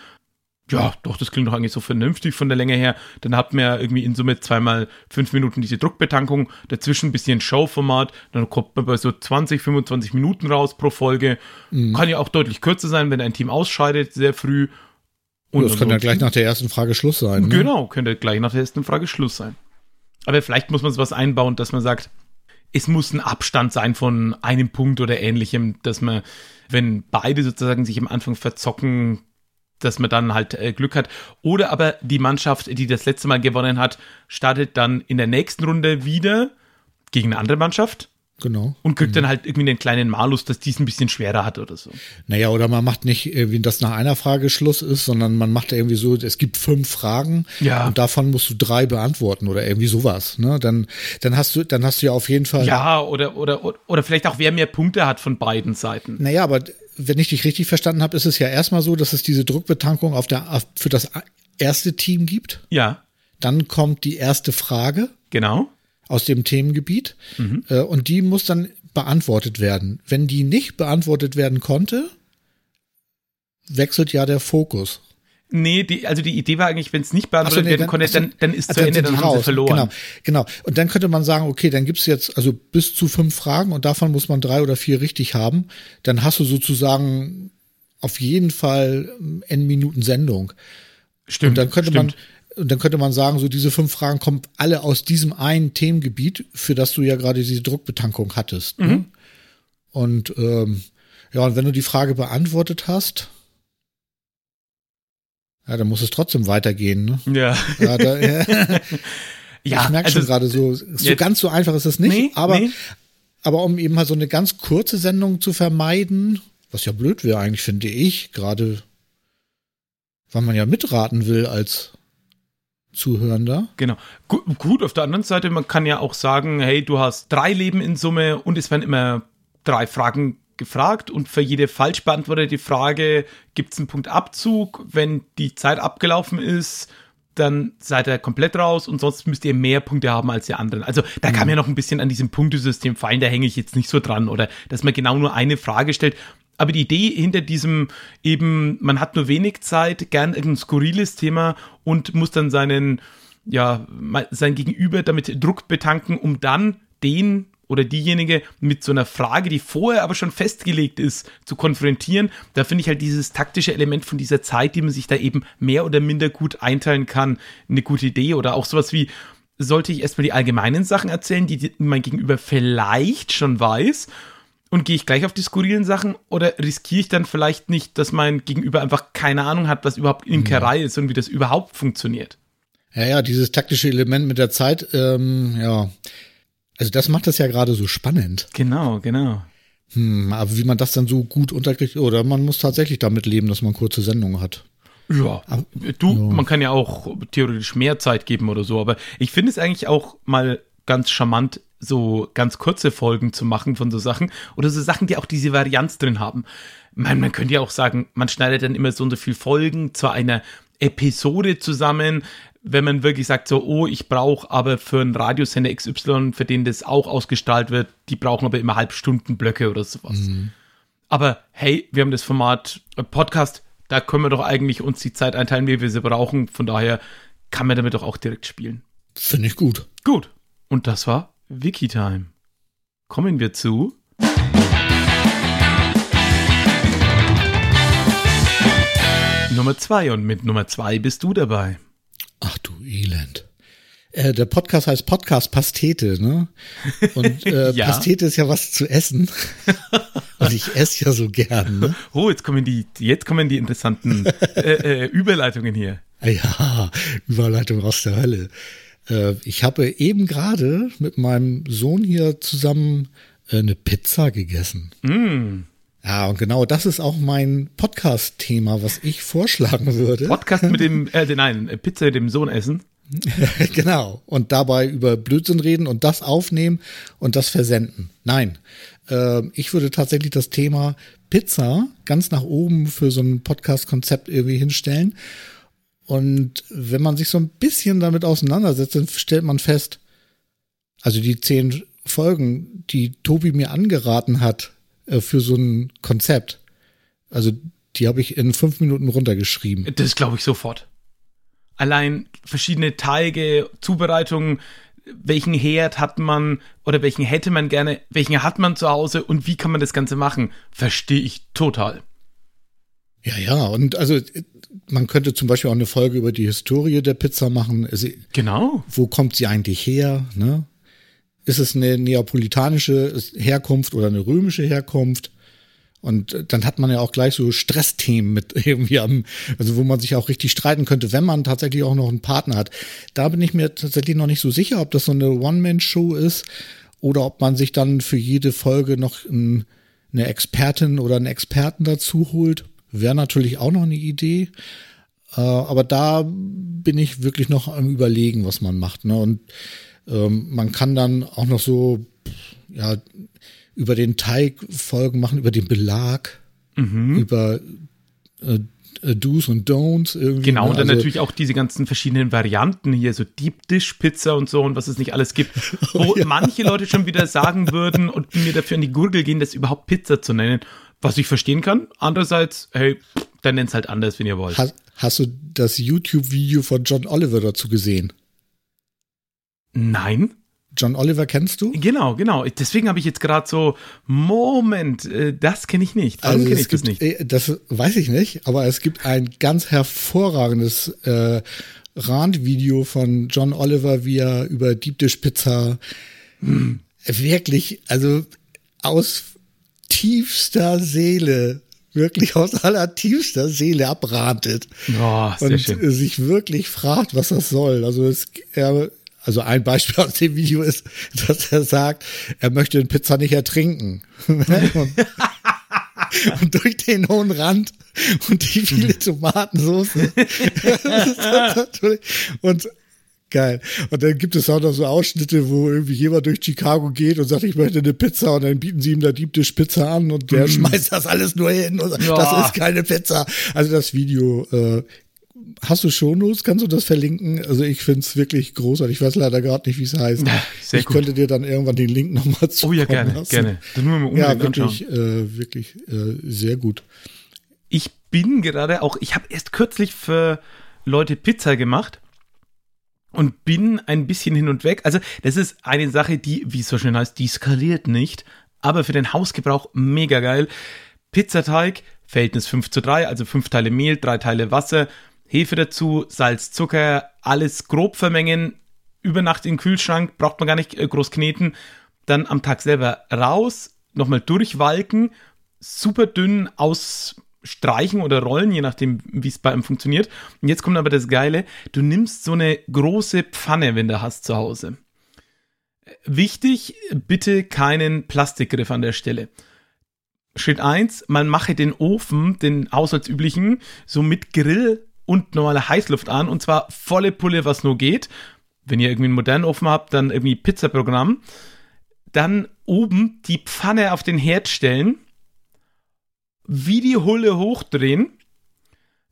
Ja, doch, das klingt doch eigentlich so vernünftig von der Länge her. Dann hat man ja irgendwie in Summe zweimal fünf Minuten diese Druckbetankung, dazwischen ein bisschen Showformat, dann kommt man bei so 20, 25 Minuten raus pro Folge. Mhm. Kann ja auch deutlich kürzer sein, wenn ein Team ausscheidet, sehr früh und das kann ja gleich nach der ersten Frage Schluss sein. Ne? Genau, könnte gleich nach der ersten Frage Schluss sein. Aber vielleicht muss man sowas einbauen, dass man sagt, es muss ein Abstand sein von einem Punkt oder ähnlichem, dass man, wenn beide sozusagen sich am Anfang verzocken, dass man dann halt äh, Glück hat. Oder aber die Mannschaft, die das letzte Mal gewonnen hat, startet dann in der nächsten Runde wieder gegen eine andere Mannschaft Genau. Und kriegt mhm. dann halt irgendwie einen kleinen Malus, dass dies ein bisschen schwerer hat oder so. Naja, oder man macht nicht irgendwie, dass nach einer Frage Schluss ist, sondern man macht irgendwie so, es gibt fünf Fragen ja. und davon musst du drei beantworten oder irgendwie sowas. Ne? Dann, dann hast du, dann hast du ja auf jeden Fall. Ja, oder, oder, oder vielleicht auch wer mehr Punkte hat von beiden Seiten. Naja, aber wenn ich dich richtig verstanden habe, ist es ja erstmal so, dass es diese Druckbetankung auf der, für das erste Team gibt. Ja. Dann kommt die erste Frage. Genau aus dem Themengebiet mhm. äh, und die muss dann beantwortet werden. Wenn die nicht beantwortet werden konnte, wechselt ja der Fokus. Nee, die, also die Idee war eigentlich, wenn es nicht beantwortet so, nee, werden konnte, dann, dann ist also zu Ende, dann, dann haben sie verloren. Genau, genau. Und dann könnte man sagen, okay, dann gibt's jetzt also bis zu fünf Fragen und davon muss man drei oder vier richtig haben. Dann hast du sozusagen auf jeden Fall n Minuten Sendung. Stimmt. Und dann könnte stimmt. man und dann könnte man sagen, so diese fünf Fragen kommen alle aus diesem einen Themengebiet, für das du ja gerade diese Druckbetankung hattest. Ne? Mhm. Und ähm, ja, und wenn du die Frage beantwortet hast, ja, dann muss es trotzdem weitergehen. Ne? Ja. Ja, da, ja. Ja, ich merke also schon gerade so, so ganz so einfach ist es nicht, Nee, aber, nee. aber um eben halt so eine ganz kurze Sendung zu vermeiden, was ja blöd wäre eigentlich, finde ich, gerade weil man ja mitraten will als Zuhörender. Genau. Gu gut, auf der anderen Seite, man kann ja auch sagen, hey, du hast drei Leben in Summe und es werden immer drei Fragen gefragt und für jede falsch beantwortete Frage gibt es einen Punkt Abzug. Wenn die Zeit abgelaufen ist, dann seid ihr komplett raus und sonst müsst ihr mehr Punkte haben als die anderen. Also da kann man ja noch ein bisschen an diesem Punktesystem fallen, da hänge ich jetzt nicht so dran oder dass man genau nur eine Frage stellt. Aber die Idee hinter diesem eben, man hat nur wenig Zeit, gern irgendein skurriles Thema und muss dann seinen, ja, sein Gegenüber damit Druck betanken, um dann den oder diejenige mit so einer Frage, die vorher aber schon festgelegt ist, zu konfrontieren. Da finde ich halt dieses taktische Element von dieser Zeit, die man sich da eben mehr oder minder gut einteilen kann, eine gute Idee. Oder auch sowas wie, sollte ich erstmal die allgemeinen Sachen erzählen, die mein Gegenüber vielleicht schon weiß, und gehe ich gleich auf die skurrilen Sachen oder riskiere ich dann vielleicht nicht, dass mein Gegenüber einfach keine Ahnung hat, was überhaupt Imkerei ist und wie das überhaupt funktioniert? Ja, ja, dieses taktische Element mit der Zeit, ähm, ja. Also das macht das ja gerade so spannend. Genau, genau. Hm, aber wie man das dann so gut unterkriegt, oder man muss tatsächlich damit leben, dass man kurze Sendungen hat. Ja, du, man kann ja auch theoretisch mehr Zeit geben oder so, aber ich finde es eigentlich auch mal ganz charmant, so ganz kurze Folgen zu machen von so Sachen oder so Sachen, die auch diese Varianz drin haben. Man, man könnte ja auch sagen, man schneidet dann immer so und so viel Folgen zu einer Episode zusammen, wenn man wirklich sagt, so, oh, ich brauche aber für einen Radiosender XY, für den das auch ausgestrahlt wird, die brauchen aber immer Halbstundenblöcke oder sowas. Aber hey, wir haben das Format Podcast, da können wir doch eigentlich uns die Zeit einteilen, wie wir sie brauchen. Von daher kann man damit doch auch direkt spielen. Finde ich gut. Gut. Und das war Wikitime. Kommen wir zu. Nummer zwei und mit Nummer zwei bist du dabei. Ach du Elend. Äh, der Podcast heißt Podcast Pastete, ne? Und äh, Ja. Pastete ist ja was zu essen. Und ich esse ja so gern, ne? Oh, jetzt kommen die, jetzt kommen die interessanten äh, äh, Überleitungen hier. Ja, Überleitung aus der Hölle. Äh, ich habe eben gerade mit meinem Sohn hier zusammen äh, eine Pizza gegessen. Mm. Ja, und genau das ist auch mein Podcast-Thema, was ich vorschlagen würde. Podcast mit dem, äh, nein, äh, Pizza mit dem Sohn essen. genau. Und dabei über Blödsinn reden und das aufnehmen und das versenden. Nein. Ähm, ich würde tatsächlich das Thema Pizza ganz nach oben für so ein Podcast-Konzept irgendwie hinstellen. Und wenn man sich so ein bisschen damit auseinandersetzt, dann stellt man fest, also die zehn Folgen, die Tobi mir angeraten hat äh, für so ein Konzept, also die habe ich in fünf Minuten runtergeschrieben. Das glaube ich sofort. Allein verschiedene Teige, Zubereitungen, welchen Herd hat man oder welchen hätte man gerne, welchen hat man zu Hause und wie kann man das Ganze machen, verstehe ich total. Ja, ja, und also äh, man könnte zum Beispiel auch eine Folge über die Historie der Pizza machen. Also, Genau. wo kommt sie eigentlich her? Ne? Ist es eine neapolitanische Herkunft oder eine römische Herkunft? Und äh, dann hat man ja auch gleich so Stressthemen mit irgendwie am, also wo man sich auch richtig streiten könnte, wenn man tatsächlich auch noch einen Partner hat. Da bin ich mir tatsächlich noch nicht so sicher, ob das so eine One-Man-Show ist oder ob man sich dann für jede Folge noch ein, eine Expertin oder einen Experten dazu holt. Wäre natürlich auch noch eine Idee. Äh, aber da bin ich wirklich noch am überlegen, was man macht. Ne? Und ähm, man kann dann auch noch so, ja, über den Teig Folgen machen, über den Belag, über äh, äh, Do's und Don'ts irgendwie. Genau, ne? und dann Also- natürlich auch diese ganzen verschiedenen Varianten hier, so Deep Dish Pizza und so und was es nicht alles gibt, wo manche Leute schon wieder sagen würden und mir dafür in die Gurgel gehen, das überhaupt Pizza zu nennen, was ich verstehen kann. Andererseits, hey, dann nennt's halt anders, wenn ihr wollt. Hast, hast du das YouTube-Video von John Oliver dazu gesehen? Nein? John Oliver kennst du? Genau, genau. Deswegen habe ich jetzt gerade so, Moment, äh, das kenne ich nicht. Warum kenne es ich das gibt, nicht? äh, Das weiß ich nicht, aber es gibt ein ganz hervorragendes äh, Randvideo von John Oliver, wie er über Deep Dish Pizza wirklich, also aus tiefster Seele, wirklich aus aller tiefster Seele abratet. Oh, und schön. sich wirklich fragt, was das soll. Also es, er, also ein Beispiel aus dem Video ist, dass er sagt, er möchte den Pizza nicht ertrinken. und, und durch den hohen Rand und die viele Tomatensauce. und Geil. Und dann gibt es auch noch so Ausschnitte, wo irgendwie jemand durch Chicago geht und sagt, ich möchte eine Pizza und dann bieten sie ihm da Deep Pizza an und der mm. schmeißt das alles nur hin und sagt, ja. das ist keine Pizza. Also das Video, äh, hast du Shownotes? Kannst du das verlinken? Also ich finde es wirklich großartig. Ich weiß leider gerade nicht, wie es heißt. Ja, ich gut. könnte dir dann irgendwann den Link nochmal zu. Oh ja, gerne, lassen. gerne. Dann nur mal ja, wirklich, äh, wirklich äh, sehr gut. Ich bin gerade auch, ich habe erst kürzlich für Leute Pizza gemacht und bin ein bisschen hin und weg. Also, das ist eine Sache, die, wie es so schön heißt, die skaliert nicht, aber für den Hausgebrauch mega geil. Pizzateig, Verhältnis 5 zu 3, also 5 Teile Mehl, 3 Teile Wasser, Hefe dazu, Salz, Zucker, alles grob vermengen, über Nacht in den Kühlschrank, braucht man gar nicht äh, groß kneten, dann am Tag selber raus, nochmal durchwalken, super dünn aus streichen oder rollen, je nachdem, wie es bei einem funktioniert. Und jetzt kommt aber das Geile, du nimmst so eine große Pfanne, wenn du hast zu Hause. Wichtig, bitte keinen Plastikgriff an der Stelle. Schritt 1, man mache den Ofen, den haushaltsüblichen, so mit Grill und normaler Heißluft an und zwar volle Pulle, was nur geht. Wenn ihr irgendwie einen modernen Ofen habt, dann irgendwie Pizzaprogramm. Dann oben die Pfanne auf den Herd stellen wie die Hulle hochdrehen.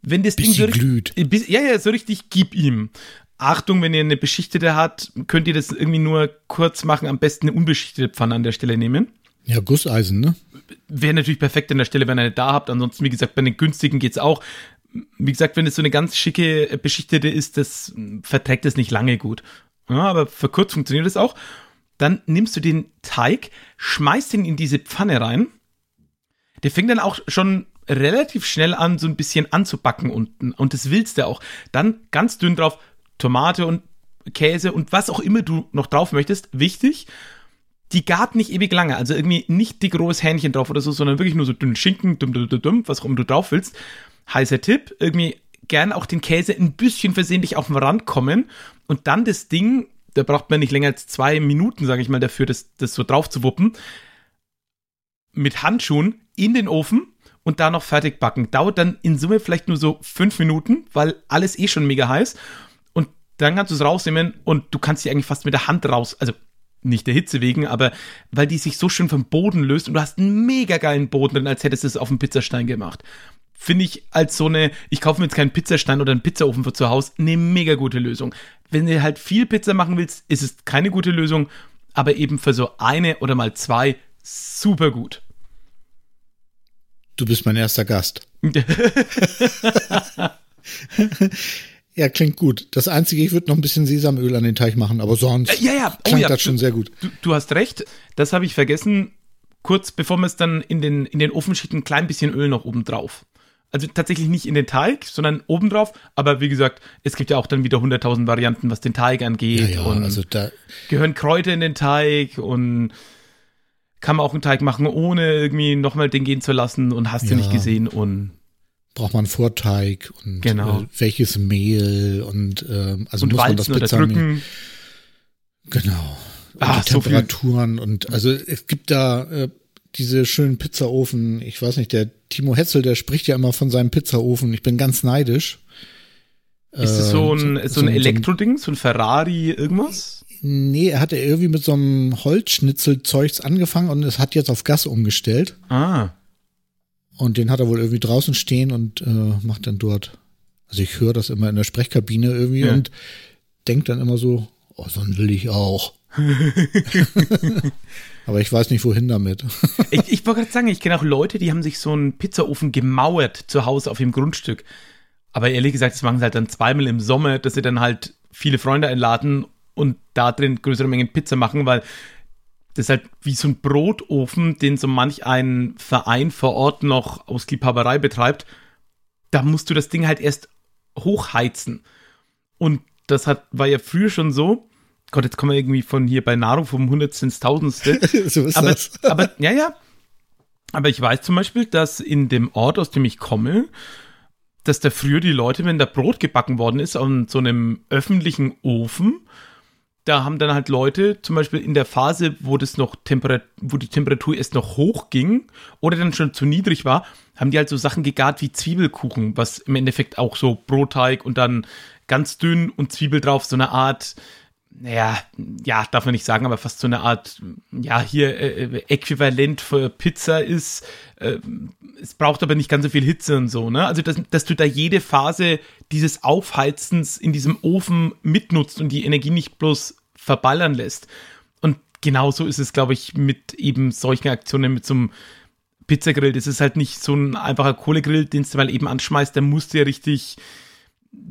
Wenn das Ding so glüht. Ja, ja, so richtig gib ihm. Achtung, wenn ihr eine beschichtete habt, könnt ihr das irgendwie nur kurz machen. Am besten eine unbeschichtete Pfanne an der Stelle nehmen. Ja, Gusseisen, ne? Wäre natürlich perfekt an der Stelle, wenn ihr eine da habt. Ansonsten, wie gesagt, bei den günstigen geht's auch. Wie gesagt, wenn es so eine ganz schicke beschichtete ist, das verträgt es nicht lange gut. Ja, aber für kurz funktioniert es auch. Dann nimmst du den Teig, schmeißt ihn in diese Pfanne rein der fängt dann auch schon relativ schnell an, so ein bisschen anzubacken unten. Und das willst du auch. Dann ganz dünn drauf Tomate und Käse und was auch immer du noch drauf möchtest. Wichtig, die gart nicht ewig lange. Also irgendwie nicht die große Hähnchen drauf oder so, sondern wirklich nur so dünn Schinken, dumm, dumm, dumm, was auch immer du drauf willst. Heißer Tipp, irgendwie gern auch den Käse ein bisschen versehentlich auf den Rand kommen und dann das Ding, da braucht man nicht länger als zwei Minuten, sage ich mal, dafür, das, das so drauf zu wuppen, mit Handschuhen in den Ofen und da noch fertig backen. Dauert dann in Summe vielleicht nur so fünf Minuten, weil alles eh schon mega heiß. Und dann kannst du es rausnehmen und du kannst die eigentlich fast mit der Hand raus, also nicht der Hitze wegen, aber weil die sich so schön vom Boden löst und du hast einen mega geilen Boden drin, als hättest du es auf dem Pizzastein gemacht. Finde ich als so eine, ich kaufe mir jetzt keinen Pizzastein oder einen Pizzaofen für zu Hause, eine mega gute Lösung. Wenn du halt viel Pizza machen willst, ist es keine gute Lösung, aber eben für so eine oder mal zwei super gut. Du bist mein erster Gast. ja, klingt gut. Das Einzige, ich würde noch ein bisschen Sesamöl an den Teig machen, aber sonst ja, ja. Oh, klingt ja. das schon sehr gut. Du, du hast recht, das habe ich vergessen. Kurz bevor wir es dann in den, in den Ofen schicken, ein klein bisschen Öl noch oben drauf. Also tatsächlich nicht in den Teig, sondern oben drauf. Aber wie gesagt, es gibt ja auch dann wieder 100.000 Varianten, was den Teig angeht. Ja, ja, und also da gehören Kräuter in den Teig und kann man auch einen Teig machen, ohne irgendwie nochmal den gehen zu lassen und hast ja. du nicht gesehen und braucht man Vorteig und genau. äh, welches Mehl und ähm, also und muss Walzen man das Pizzamehl. Genau. Und ah, die Temperaturen so und also es gibt da äh, diese schönen Pizzaofen, ich weiß nicht, der Timo Hetzel, der spricht ja immer von seinem Pizzaofen. Ich bin ganz neidisch. Ist es so ein, äh, so, so ein Elektroding, so ein Ferrari, irgendwas? Nee, er hatte irgendwie mit so einem Holzschnitzelzeugs angefangen und es hat jetzt auf Gas umgestellt. Ah. Und den hat er wohl irgendwie draußen stehen und äh, macht dann dort. Also ich höre das immer in der Sprechkabine irgendwie ja. und denke dann immer so, oh, so einen will ich auch. Aber ich weiß nicht, wohin damit. ich ich wollte gerade sagen, ich kenne auch Leute, die haben sich so einen Pizzaofen gemauert zu Hause auf ihrem Grundstück. Aber ehrlich gesagt, das machen sie halt dann zweimal im Sommer, dass sie dann halt viele Freunde einladen und da drin größere Mengen Pizza machen, weil das ist halt wie so ein Brotofen, den so manch ein Verein vor Ort noch aus Liebhaberei betreibt. Da musst du das Ding halt erst hochheizen. Und das hat, war ja früher schon so. Gott, jetzt kommen wir irgendwie von hier bei Nahrung vom Hundertsten ins Tausendste. so ist aber, das. aber, ja, ja. Aber ich weiß zum Beispiel, dass in dem Ort, aus dem ich komme, dass da früher die Leute, wenn da Brot gebacken worden ist, an so einem öffentlichen Ofen, da haben dann halt Leute, zum Beispiel in der Phase, wo das noch wo die Temperatur erst noch hoch ging oder dann schon zu niedrig war, haben die halt so Sachen gegart wie Zwiebelkuchen, was im Endeffekt auch so Brotteig und dann ganz dünn und Zwiebel drauf, so eine Art, naja, ja, darf man nicht sagen, aber fast so eine Art, ja, hier äh, äh Äquivalent für Pizza ist. Äh, es braucht aber nicht ganz so viel Hitze und so, ne? Also, dass, dass du da jede Phase dieses Aufheizens in diesem Ofen mitnutzt und die Energie nicht bloß verballern lässt. Und genauso ist es, glaube ich, mit eben solchen Aktionen, mit so einem Pizzagrill. Das ist halt nicht so ein einfacher Kohlegrill, den du mal eben anschmeißt, der musst du ja richtig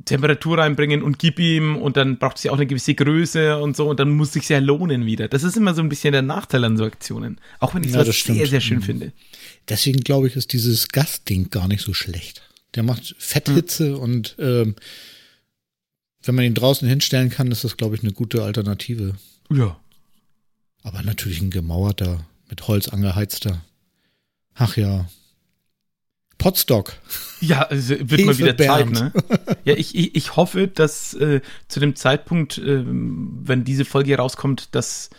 Temperatur reinbringen und gib ihm und dann braucht es ja auch eine gewisse Größe und so und dann muss sich ja lohnen wieder. Das ist immer so ein bisschen der Nachteil an so Aktionen. Auch wenn ich Ja, das sehr, stimmt. sehr schön Mhm. finde. Deswegen glaube ich, ist dieses Gasding gar nicht so schlecht. Der macht Fetthitze und ähm, wenn man ihn draußen hinstellen kann, ist das, glaube ich, eine gute Alternative. Ja. Aber natürlich ein gemauerter, mit Holz angeheizter. Ach ja. Potstock. Ja, also wird mal Hilfe, wieder Zeit, Bernd. ne? Ja, ich, ich, ich hoffe, dass äh, zu dem Zeitpunkt, ähm, wenn diese Folge rauskommt, dass,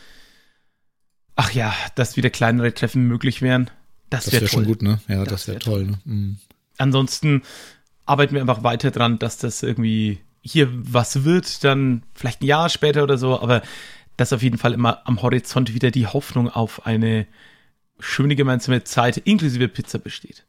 ach ja, dass wieder kleinere Treffen möglich wären. Das, Das wäre toll. schon gut, ne? Ja, Das das, wäre wär toll, ne? Mhm. Ansonsten arbeiten wir einfach weiter dran, dass das irgendwie hier was wird, dann vielleicht ein Jahr später oder so, aber dass auf jeden Fall immer am Horizont wieder die Hoffnung auf eine schöne gemeinsame Zeit inklusive Pizza besteht.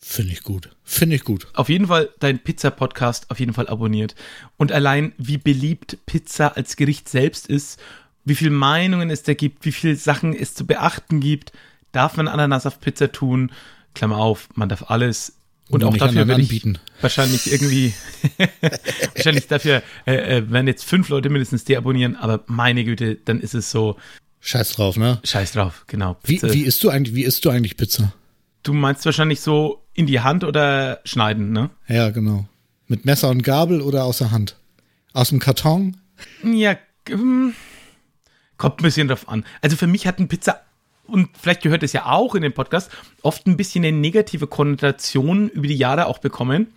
Finde ich gut. Finde ich gut. Auf jeden Fall dein Pizza-Podcast auf jeden Fall abonniert. Und allein wie beliebt Pizza als Gericht selbst ist, wie viele Meinungen es da gibt, wie viele Sachen es zu beachten gibt, darf man Ananas auf Pizza tun? Klammer auf, man darf alles. Und auch nicht dafür werde ich anbieten. wahrscheinlich irgendwie, wahrscheinlich dafür äh, äh, werden jetzt fünf Leute mindestens deabonnieren, aber meine Güte, dann ist es so, Scheiß drauf, ne? scheiß drauf, genau. Wie, Pizza. wie isst du eigentlich, wie isst du eigentlich Pizza? Du meinst wahrscheinlich so in die Hand oder schneiden, ne? Ja, genau. Mit Messer und Gabel oder aus der Hand? Aus dem Karton? Ja, ähm, kommt ein bisschen drauf an. Also für mich hat ein Pizza, und vielleicht gehört es ja auch in den Podcast, oft ein bisschen eine negative Konnotation über die Jahre auch bekommen,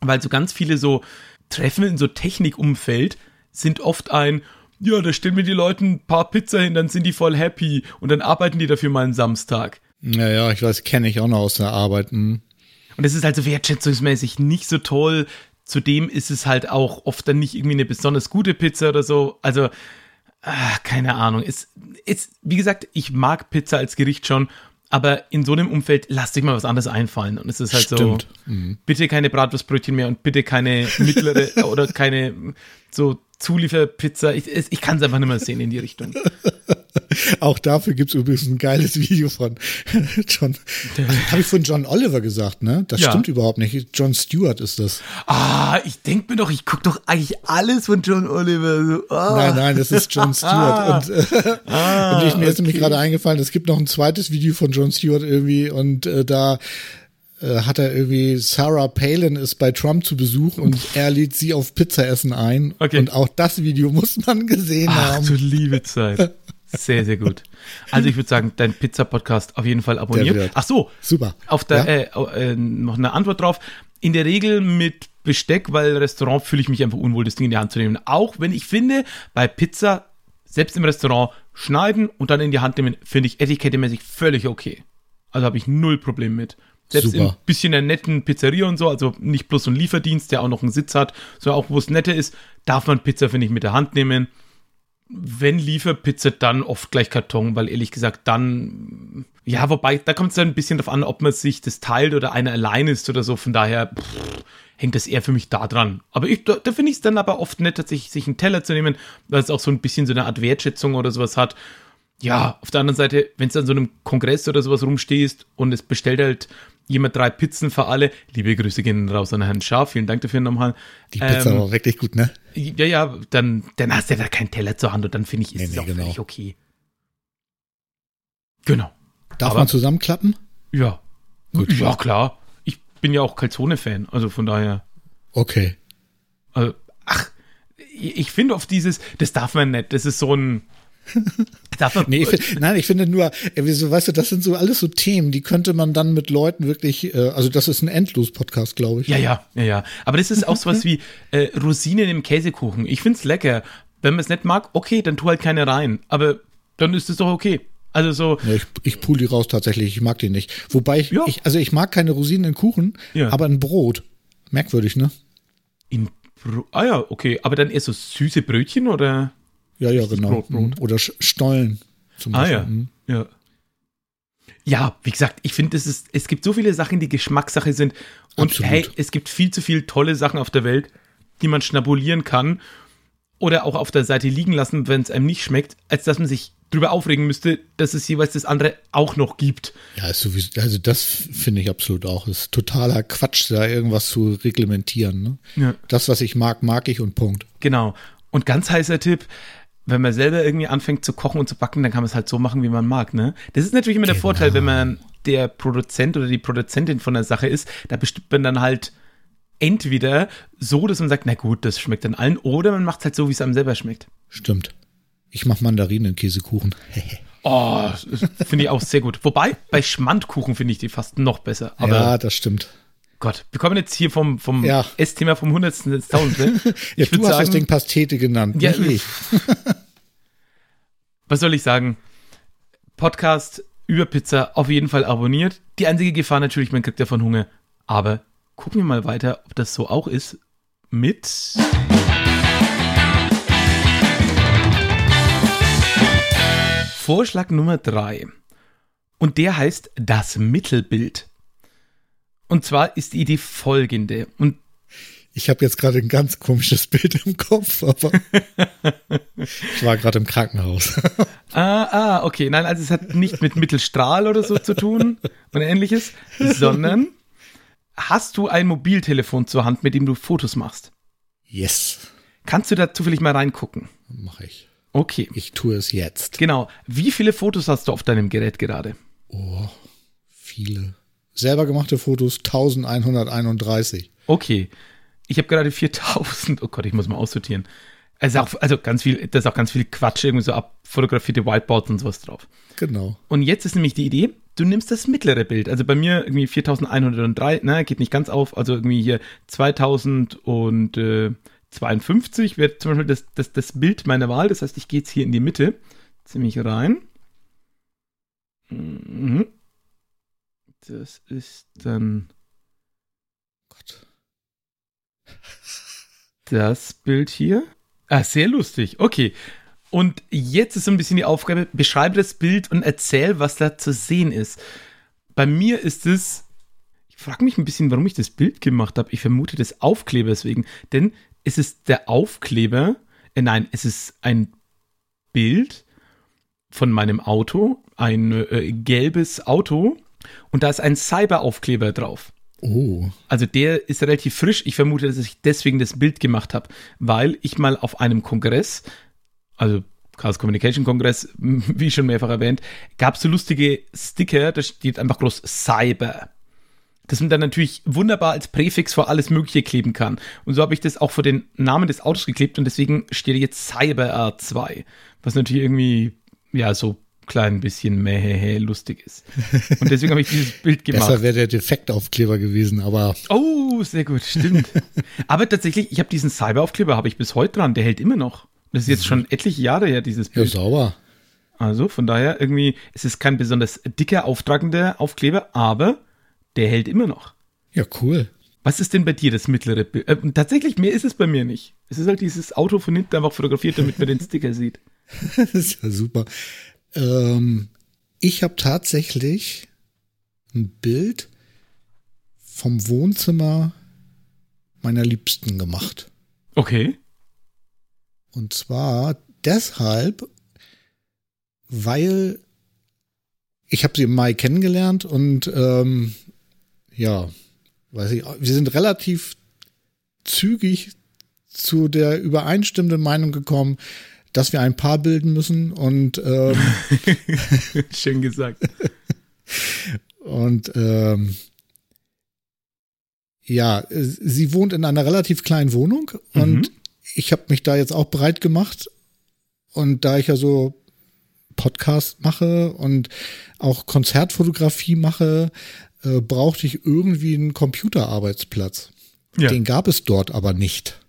weil so ganz viele so Treffen in so Technikumfeld sind oft ein, ja, da stellen wir die Leute ein paar Pizza hin, dann sind die voll happy und dann arbeiten die dafür mal einen Samstag. Ja, ja, ich weiß, kenne ich auch noch aus der Arbeit. Hm. Und das ist halt so wertschätzungsmäßig nicht so toll. Zudem ist es halt auch oft dann nicht irgendwie eine besonders gute Pizza oder so. Also, ah, keine Ahnung. Es ist, wie gesagt, ich mag Pizza als Gericht schon, aber in so einem Umfeld lasst euch mal was anderes einfallen. Und es ist halt Stimmt. so, bitte keine Bratwurstbrötchen mehr und bitte keine mittlere oder keine so Zulieferpizza. Ich, es- ich kann es einfach nicht mehr sehen in die Richtung. Auch dafür gibt's übrigens ein geiles Video von John. Habe ich von John Oliver gesagt, ne? Das Ja. stimmt überhaupt nicht. John Stewart ist das. Ah, ich denke mir doch, ich gucke doch eigentlich alles von John Oliver. Ah. Nein, nein, das ist John Stewart. Und, äh, Ah, und ich, mir ist nämlich okay. gerade eingefallen, es gibt noch ein zweites Video von John Stewart irgendwie und äh, da äh, hat er irgendwie, Sarah Palin ist bei Trump zu Besuch und er lädt sie auf Pizzaessen ein. Okay. Und auch das Video muss man gesehen Ach, haben. du liebe Zeit. Sehr, sehr gut. Also ich würde sagen, dein Pizza-Podcast auf jeden Fall abonnieren. Ach so, Super. auf der, Ja? äh, äh, noch eine Antwort drauf. In der Regel mit Besteck, weil Restaurant fühle ich mich einfach unwohl, das Ding in die Hand zu nehmen. Auch wenn ich finde, bei Pizza, selbst im Restaurant, schneiden und dann in die Hand nehmen, finde ich etikettemäßig völlig okay. Also habe ich null Problem mit. Selbst Super. in bisschen der netten Pizzeria und so, also nicht bloß so ein Lieferdienst, der auch noch einen Sitz hat, sondern auch wo es netter ist, darf man Pizza, finde ich, mit der Hand nehmen. Wenn Lieferpizza, dann oft gleich Karton, weil ehrlich gesagt, dann, ja, wobei, da kommt es dann ein bisschen drauf an, ob man sich das teilt oder einer allein ist oder so. Von daher pff, hängt das eher für mich da dran. Aber ich, da, da finde ich es dann aber oft nett, tatsächlich sich einen Teller zu nehmen, weil es auch so ein bisschen so eine Art Wertschätzung oder sowas hat. Ja, auf der anderen Seite, wenn du an so einem Kongress oder sowas rumstehst und es bestellt halt jemand drei Pizzen für alle, liebe Grüße gehen raus an Herrn Scharf, vielen Dank dafür nochmal. Die Pizza Ähm, war wirklich gut, ne? ja, ja, dann, dann hast du ja da keinen Teller zur Hand und dann finde ich, ist Nee, es nee, auch genau. völlig okay. Genau. Darf aber- man zusammenklappen? Ja. Gut. Ja, klar. Ich bin ja auch Calzone-Fan, also von daher. Okay. Also, ach, ich finde auf dieses, das darf man nicht. Das ist so ein, nee, ich find, nein, ich finde nur, wieso, weißt du, das sind so alles so Themen, die könnte man dann mit Leuten wirklich, äh, also das ist ein Endlos-Podcast, glaube ich. Ja, ja, ja, ja. Aber das ist auch sowas wie äh, Rosinen im Käsekuchen. Ich find's lecker. Wenn man es nicht mag, okay, dann tu halt keine rein. Aber dann ist es doch okay. Also so. Ja, ich, ich pool die raus tatsächlich, ich mag die nicht. Wobei ich, ja. ich also ich mag keine Rosinen in Kuchen, ja. aber in Brot. Merkwürdig, ne? In Brot. Ah ja, okay. Aber dann eher so süße Brötchen oder? Ja, ja, genau. Brot, Brot? Mhm. Oder Stollen zum Beispiel. Ah ja. Mhm. Ja. Ja, wie gesagt, ich finde, es, es gibt so viele Sachen, die Geschmackssache sind. Und Absolut. hey, es gibt viel zu viele tolle Sachen auf der Welt, die man schnabulieren kann oder auch auf der Seite liegen lassen, wenn es einem nicht schmeckt, als dass man sich drüber aufregen müsste, dass es jeweils das andere auch noch gibt. Ja, sowieso, also das finde ich absolut auch. Ist totaler Quatsch, da irgendwas zu reglementieren. Ne? Ja. Das, was ich mag, mag ich und Punkt. Genau. Und ganz heißer Tipp, wenn man selber irgendwie anfängt zu kochen und zu backen, dann kann man es halt so machen, wie man mag. Ne? Das ist natürlich immer genau. der Vorteil, wenn man der Produzent oder die Produzentin von der Sache ist. Da bestimmt man dann halt entweder so, dass man sagt, na gut, das schmeckt dann allen, oder man macht es halt so, wie es einem selber schmeckt. Stimmt. Ich mache Mandarinen in Käsekuchen. oh, finde ich auch sehr gut. Wobei, bei Schmandkuchen finde ich die fast noch besser. Aber ja, das stimmt. Gott, wir kommen jetzt hier vom, vom ja. Essthema vom Hundertsten ins Tausendste. ja, du hast sagen, das Ding Pastete genannt, ja, ich. Was soll ich sagen? Podcast über Pizza auf jeden Fall abonniert. Die einzige Gefahr natürlich, man kriegt ja von Hunger. Aber gucken wir mal weiter, ob das so auch ist mit. Vorschlag Nummer drei. Und der heißt das Mittelbild. Und zwar ist die Idee folgende. Und ich habe jetzt gerade ein ganz komisches Bild im Kopf, aber ich war gerade im Krankenhaus. ah, ah, okay. Nein, also es hat nicht mit Mittelstrahl oder so zu tun und ähnliches, sondern hast du ein Mobiltelefon zur Hand, mit dem du Fotos machst? Yes. Kannst du da zufällig mal reingucken? Mach ich. Okay. Ich tue es jetzt. Genau. Wie viele Fotos hast du auf deinem Gerät gerade? Oh, viele. Selber gemachte Fotos 1131. Okay. Ich habe gerade 4000. Oh Gott, ich muss mal aussortieren. Also, auch, also ganz viel, da ist auch ganz viel Quatsch, irgendwie so abfotografierte Whiteboards und sowas drauf. Genau. Und jetzt ist nämlich die Idee, du nimmst das mittlere Bild. Also bei mir irgendwie 4103, ne, geht nicht ganz auf. Also irgendwie hier 2052 wird zum Beispiel das, das, das Bild meiner Wahl. Das heißt, ich gehe jetzt hier in die Mitte ziemlich rein. Mhm. Das ist dann. Gott. Das Bild hier. Ah, sehr lustig. Okay. Und jetzt ist so ein bisschen die Aufgabe, beschreibe das Bild und erzähl, was da zu sehen ist. Bei mir ist es, ich frage mich ein bisschen, warum ich das Bild gemacht habe. Ich vermute das Aufkleber deswegen. Denn es ist der Aufkleber, äh, nein, es ist ein Bild von meinem Auto, ein äh, gelbes Auto und da ist ein Cyber-Aufkleber drauf. Oh. Also der ist relativ frisch. Ich vermute, dass ich deswegen das Bild gemacht habe, weil ich mal auf einem Kongress, also Chaos Communication Kongress, wie schon mehrfach erwähnt, gab es so lustige Sticker, da steht einfach groß Cyber. Das man dann natürlich wunderbar als Präfix vor alles Mögliche kleben kann. Und so habe ich das auch vor den Namen des Autos geklebt und deswegen steht jetzt Cyber R2. Was natürlich irgendwie, ja, so klein bisschen mähehe lustig ist. Und deswegen habe ich dieses Bild gemacht. Besser wäre der Defektaufkleber gewesen, aber. Oh, sehr gut, stimmt. aber tatsächlich, ich habe diesen Cyberaufkleber, habe ich bis heute dran, der hält immer noch. Das ist jetzt schon etliche Jahre her, dieses Bild. Ja, sauber. Also von daher irgendwie, es ist kein besonders dicker, auftragender Aufkleber, aber der hält immer noch. Ja, cool. Was ist denn bei dir das mittlere Bild? Äh, tatsächlich, mehr ist es bei mir nicht. Es ist halt dieses Auto von hinten einfach fotografiert, damit man den Sticker sieht. das ist ja super. Ähm, ich habe tatsächlich ein Bild vom Wohnzimmer meiner Liebsten gemacht. Okay. Und zwar deshalb, weil ich habe sie im Mai kennengelernt und ähm, ja, weiß ich, wir sind relativ zügig zu der übereinstimmenden Meinung gekommen, dass wir ein Paar bilden müssen und ähm, schön gesagt. und ähm, ja, sie wohnt in einer relativ kleinen Wohnung und mhm. ich habe mich da jetzt auch bereit gemacht und da ich ja so Podcast mache und auch Konzertfotografie mache, äh, brauchte ich irgendwie einen Computerarbeitsplatz. Ja. Den gab es dort aber nicht.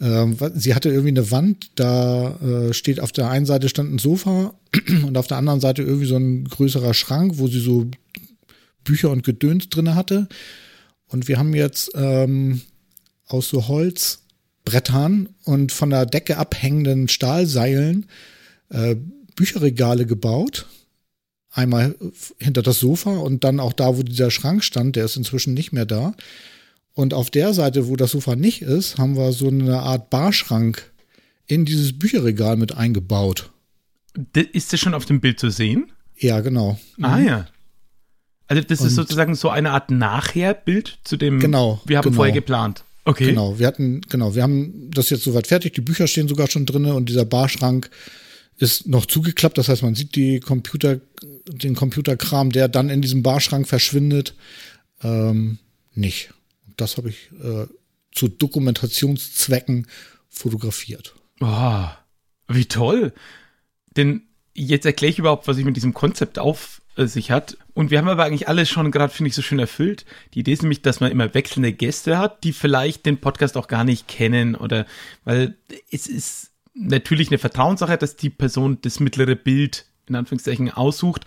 Ähm, sie hatte irgendwie eine Wand, da äh, steht auf der einen Seite stand ein Sofa und auf der anderen Seite irgendwie so ein größerer Schrank, wo sie so Bücher und Gedöns drinne hatte. Und wir haben jetzt ähm, aus so Holzbrettern und von der Decke abhängenden Stahlseilen äh, Bücherregale gebaut. Einmal hinter das Sofa und dann auch da, wo dieser Schrank stand, der ist inzwischen nicht mehr da. Und auf der Seite, wo das Sofa nicht ist, haben wir so eine Art Barschrank in dieses Bücherregal mit eingebaut. Ist das schon auf dem Bild zu sehen? Ja, genau. Ah ja. Also das und ist sozusagen so eine Art Nachherbild zu dem, genau, wir haben genau. vorher geplant. Okay. Genau, wir hatten, genau, wir haben das jetzt soweit fertig, die Bücher stehen sogar schon drinne und dieser Barschrank ist noch zugeklappt, das heißt, man sieht die Computer, den Computerkram, der dann in diesem Barschrank verschwindet, ähm, nicht. Das habe ich äh, zu Dokumentationszwecken fotografiert. Oh, wie toll. Denn jetzt erkläre ich überhaupt, was ich mit diesem Konzept auf äh, sich hat. Und wir haben aber eigentlich alles schon gerade, finde ich, so schön erfüllt. Die Idee ist nämlich, dass man immer wechselnde Gäste hat, die vielleicht den Podcast auch gar nicht kennen oder, weil es ist natürlich eine Vertrauenssache, dass die Person das mittlere Bild in Anführungszeichen aussucht.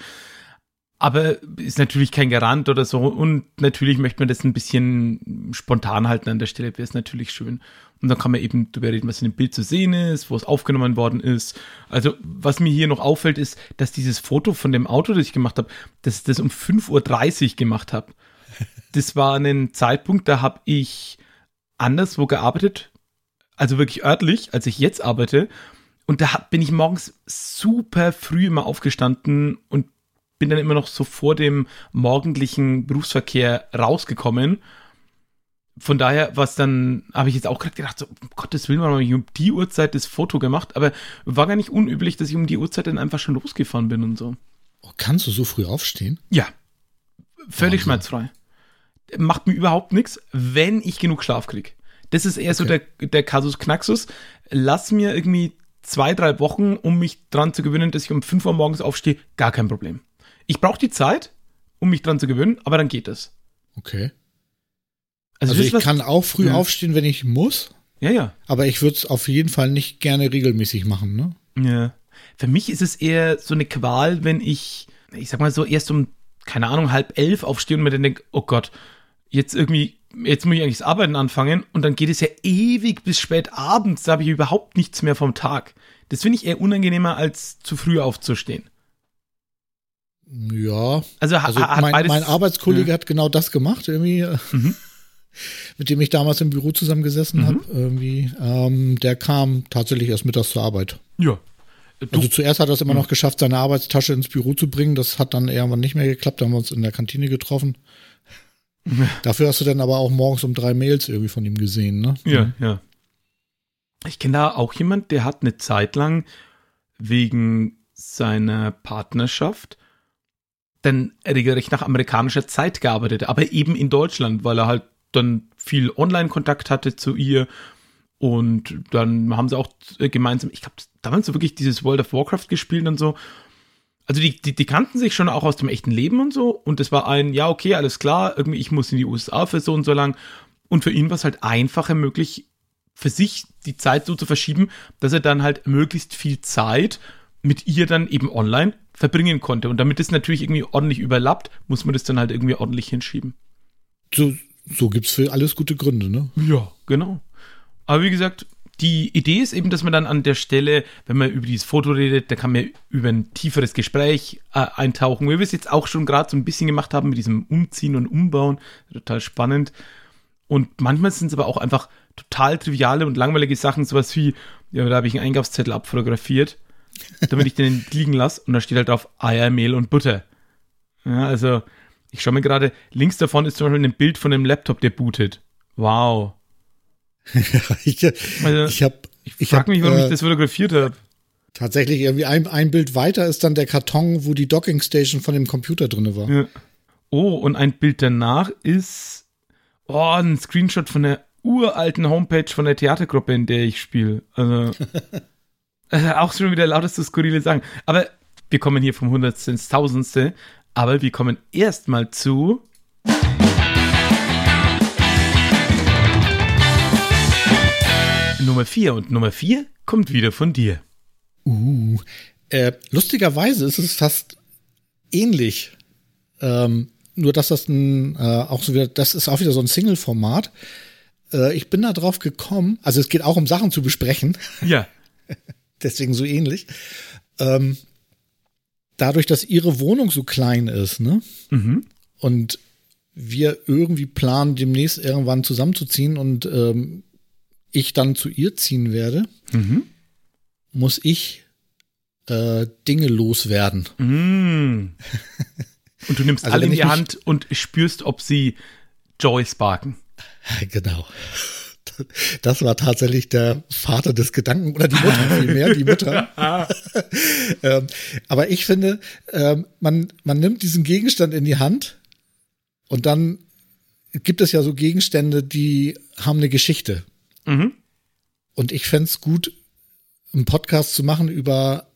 Aber ist natürlich kein Garant oder so. Und natürlich möchte man das ein bisschen spontan halten an der Stelle, wäre es natürlich schön. Und dann kann man eben darüber reden, was in dem Bild zu sehen ist, wo es aufgenommen worden ist. Also, was mir hier noch auffällt, ist, dass dieses Foto von dem Auto, das ich gemacht habe, dass ich das um 5.30 Uhr gemacht habe. Das war ein Zeitpunkt, da habe ich anderswo gearbeitet, also wirklich örtlich, als ich jetzt arbeite. Und da bin ich morgens super früh immer aufgestanden und bin dann immer noch so vor dem morgendlichen Berufsverkehr rausgekommen von daher, was dann, habe ich jetzt auch gerade gedacht, so, um Gottes Willen, warum habe ich um die Uhrzeit das Foto gemacht, aber war gar nicht unüblich, dass ich um die Uhrzeit dann einfach schon losgefahren bin und so. Oh, kannst du so früh aufstehen? Ja. Völlig Wahnsinn. schmerzfrei. Macht mir überhaupt nichts, wenn ich genug Schlaf kriege. Das ist eher okay. so der, der Kasus Knaxus. Lass mir irgendwie zwei, drei Wochen, um mich dran zu gewöhnen, dass ich um 5 Uhr morgens aufstehe, gar kein Problem. Ich brauche die Zeit, um mich dran zu gewöhnen, aber dann geht es. Okay. Also, also ich was, kann auch früh ja. aufstehen, wenn ich muss. Ja, ja. Aber ich würde es auf jeden Fall nicht gerne regelmäßig machen, ne? Ja. Für mich ist es eher so eine Qual, wenn ich, ich sag mal so, erst um, keine Ahnung, halb elf aufstehe und mir dann denke, oh Gott, jetzt irgendwie, jetzt muss ich eigentlich das Arbeiten anfangen und dann geht es ja ewig bis spät abends, da habe ich überhaupt nichts mehr vom Tag. Das finde ich eher unangenehmer, als zu früh aufzustehen. Ja. Also, also mein, mein, Arbeitskollege ja. hat genau das gemacht, irgendwie. Mhm mit dem ich damals im Büro zusammengesessen mhm. habe, irgendwie, ähm, der kam tatsächlich erst mittags zur Arbeit. Ja. Du, also zuerst hat er es immer mhm. noch geschafft, seine Arbeitstasche ins Büro zu bringen. Das hat dann irgendwann nicht mehr geklappt. Da haben wir uns in der Kantine getroffen. Dafür hast du dann aber auch morgens um drei Mails irgendwie von ihm gesehen, ne? Ja, mhm. ja. Ich kenne da auch jemand, der hat eine Zeit lang wegen seiner Partnerschaft dann regelrecht nach amerikanischer Zeit gearbeitet, aber eben in Deutschland, weil er halt dann viel Online-Kontakt hatte zu ihr. Und dann haben sie auch äh, gemeinsam, ich glaube, damals so wirklich dieses World of Warcraft gespielt und so. Also die, die, die kannten sich schon auch aus dem echten Leben und so. Und das war ein, ja, okay, alles klar, irgendwie, ich muss in die USA für so und so lang. Und für ihn war es halt einfacher möglich, für sich die Zeit so zu verschieben, dass er dann halt möglichst viel Zeit mit ihr dann eben online verbringen konnte. Und damit es natürlich irgendwie ordentlich überlappt, muss man das dann halt irgendwie ordentlich hinschieben. So, so gibt's für alles gute Gründe, ne? Ja, genau. Aber wie gesagt, die Idee ist eben, dass man dann an der Stelle, wenn man über dieses Foto redet, da kann man über ein tieferes Gespräch äh, eintauchen, wie wir es jetzt auch schon gerade so ein bisschen gemacht haben mit diesem Umziehen und Umbauen. Total spannend. Und manchmal sind es aber auch einfach total triviale und langweilige Sachen, sowas wie, ja, da habe ich einen Einkaufszettel abfotografiert, damit ich den liegen lasse und da steht halt drauf Eier, Mehl und Butter. Ja, also ich schaue mir gerade, links davon ist zum Beispiel ein Bild von einem Laptop, der bootet. Wow. ich also, ich habe. Ich, ich frage mich, warum äh, ich das fotografiert habe. Tatsächlich, irgendwie ein, ein Bild weiter ist dann der Karton, wo die Dockingstation von dem Computer drin war. Ja. Oh, und ein Bild danach ist oh, ein Screenshot von der uralten Homepage von der Theatergruppe, in der ich spiele. Also, äh, auch schon wieder lauteste skurrile Sachen. Aber Wir kommen hier vom Hundertste ins Tausendste, aber wir kommen erstmal zu. Nummer 4 und Nummer 4 kommt wieder von dir. Uh, äh, lustigerweise ist es fast ähnlich. Ähm, nur dass das ein, äh, auch so wieder, das ist auch wieder so ein Single-Format. Äh, ich bin da drauf gekommen, also es geht auch um Sachen zu besprechen. Ja. Deswegen so ähnlich. Ähm, dadurch, dass ihre Wohnung so klein ist, ne? Mhm. Und wir irgendwie planen, demnächst irgendwann zusammenzuziehen und ähm, ich dann zu ihr ziehen werde, Mhm. muss ich äh, Dinge loswerden. Mm. Und du nimmst Also alle in die Hand und spürst, ob sie Joy sparken. Genau. Das war tatsächlich der Vater des Gedanken oder die Mutter vielmehr, die Mutter. ähm, aber ich finde, ähm, man, man nimmt diesen Gegenstand in die Hand und dann gibt es ja so Gegenstände, die haben eine Geschichte. Mhm. Und ich fänd's es gut, einen Podcast zu machen über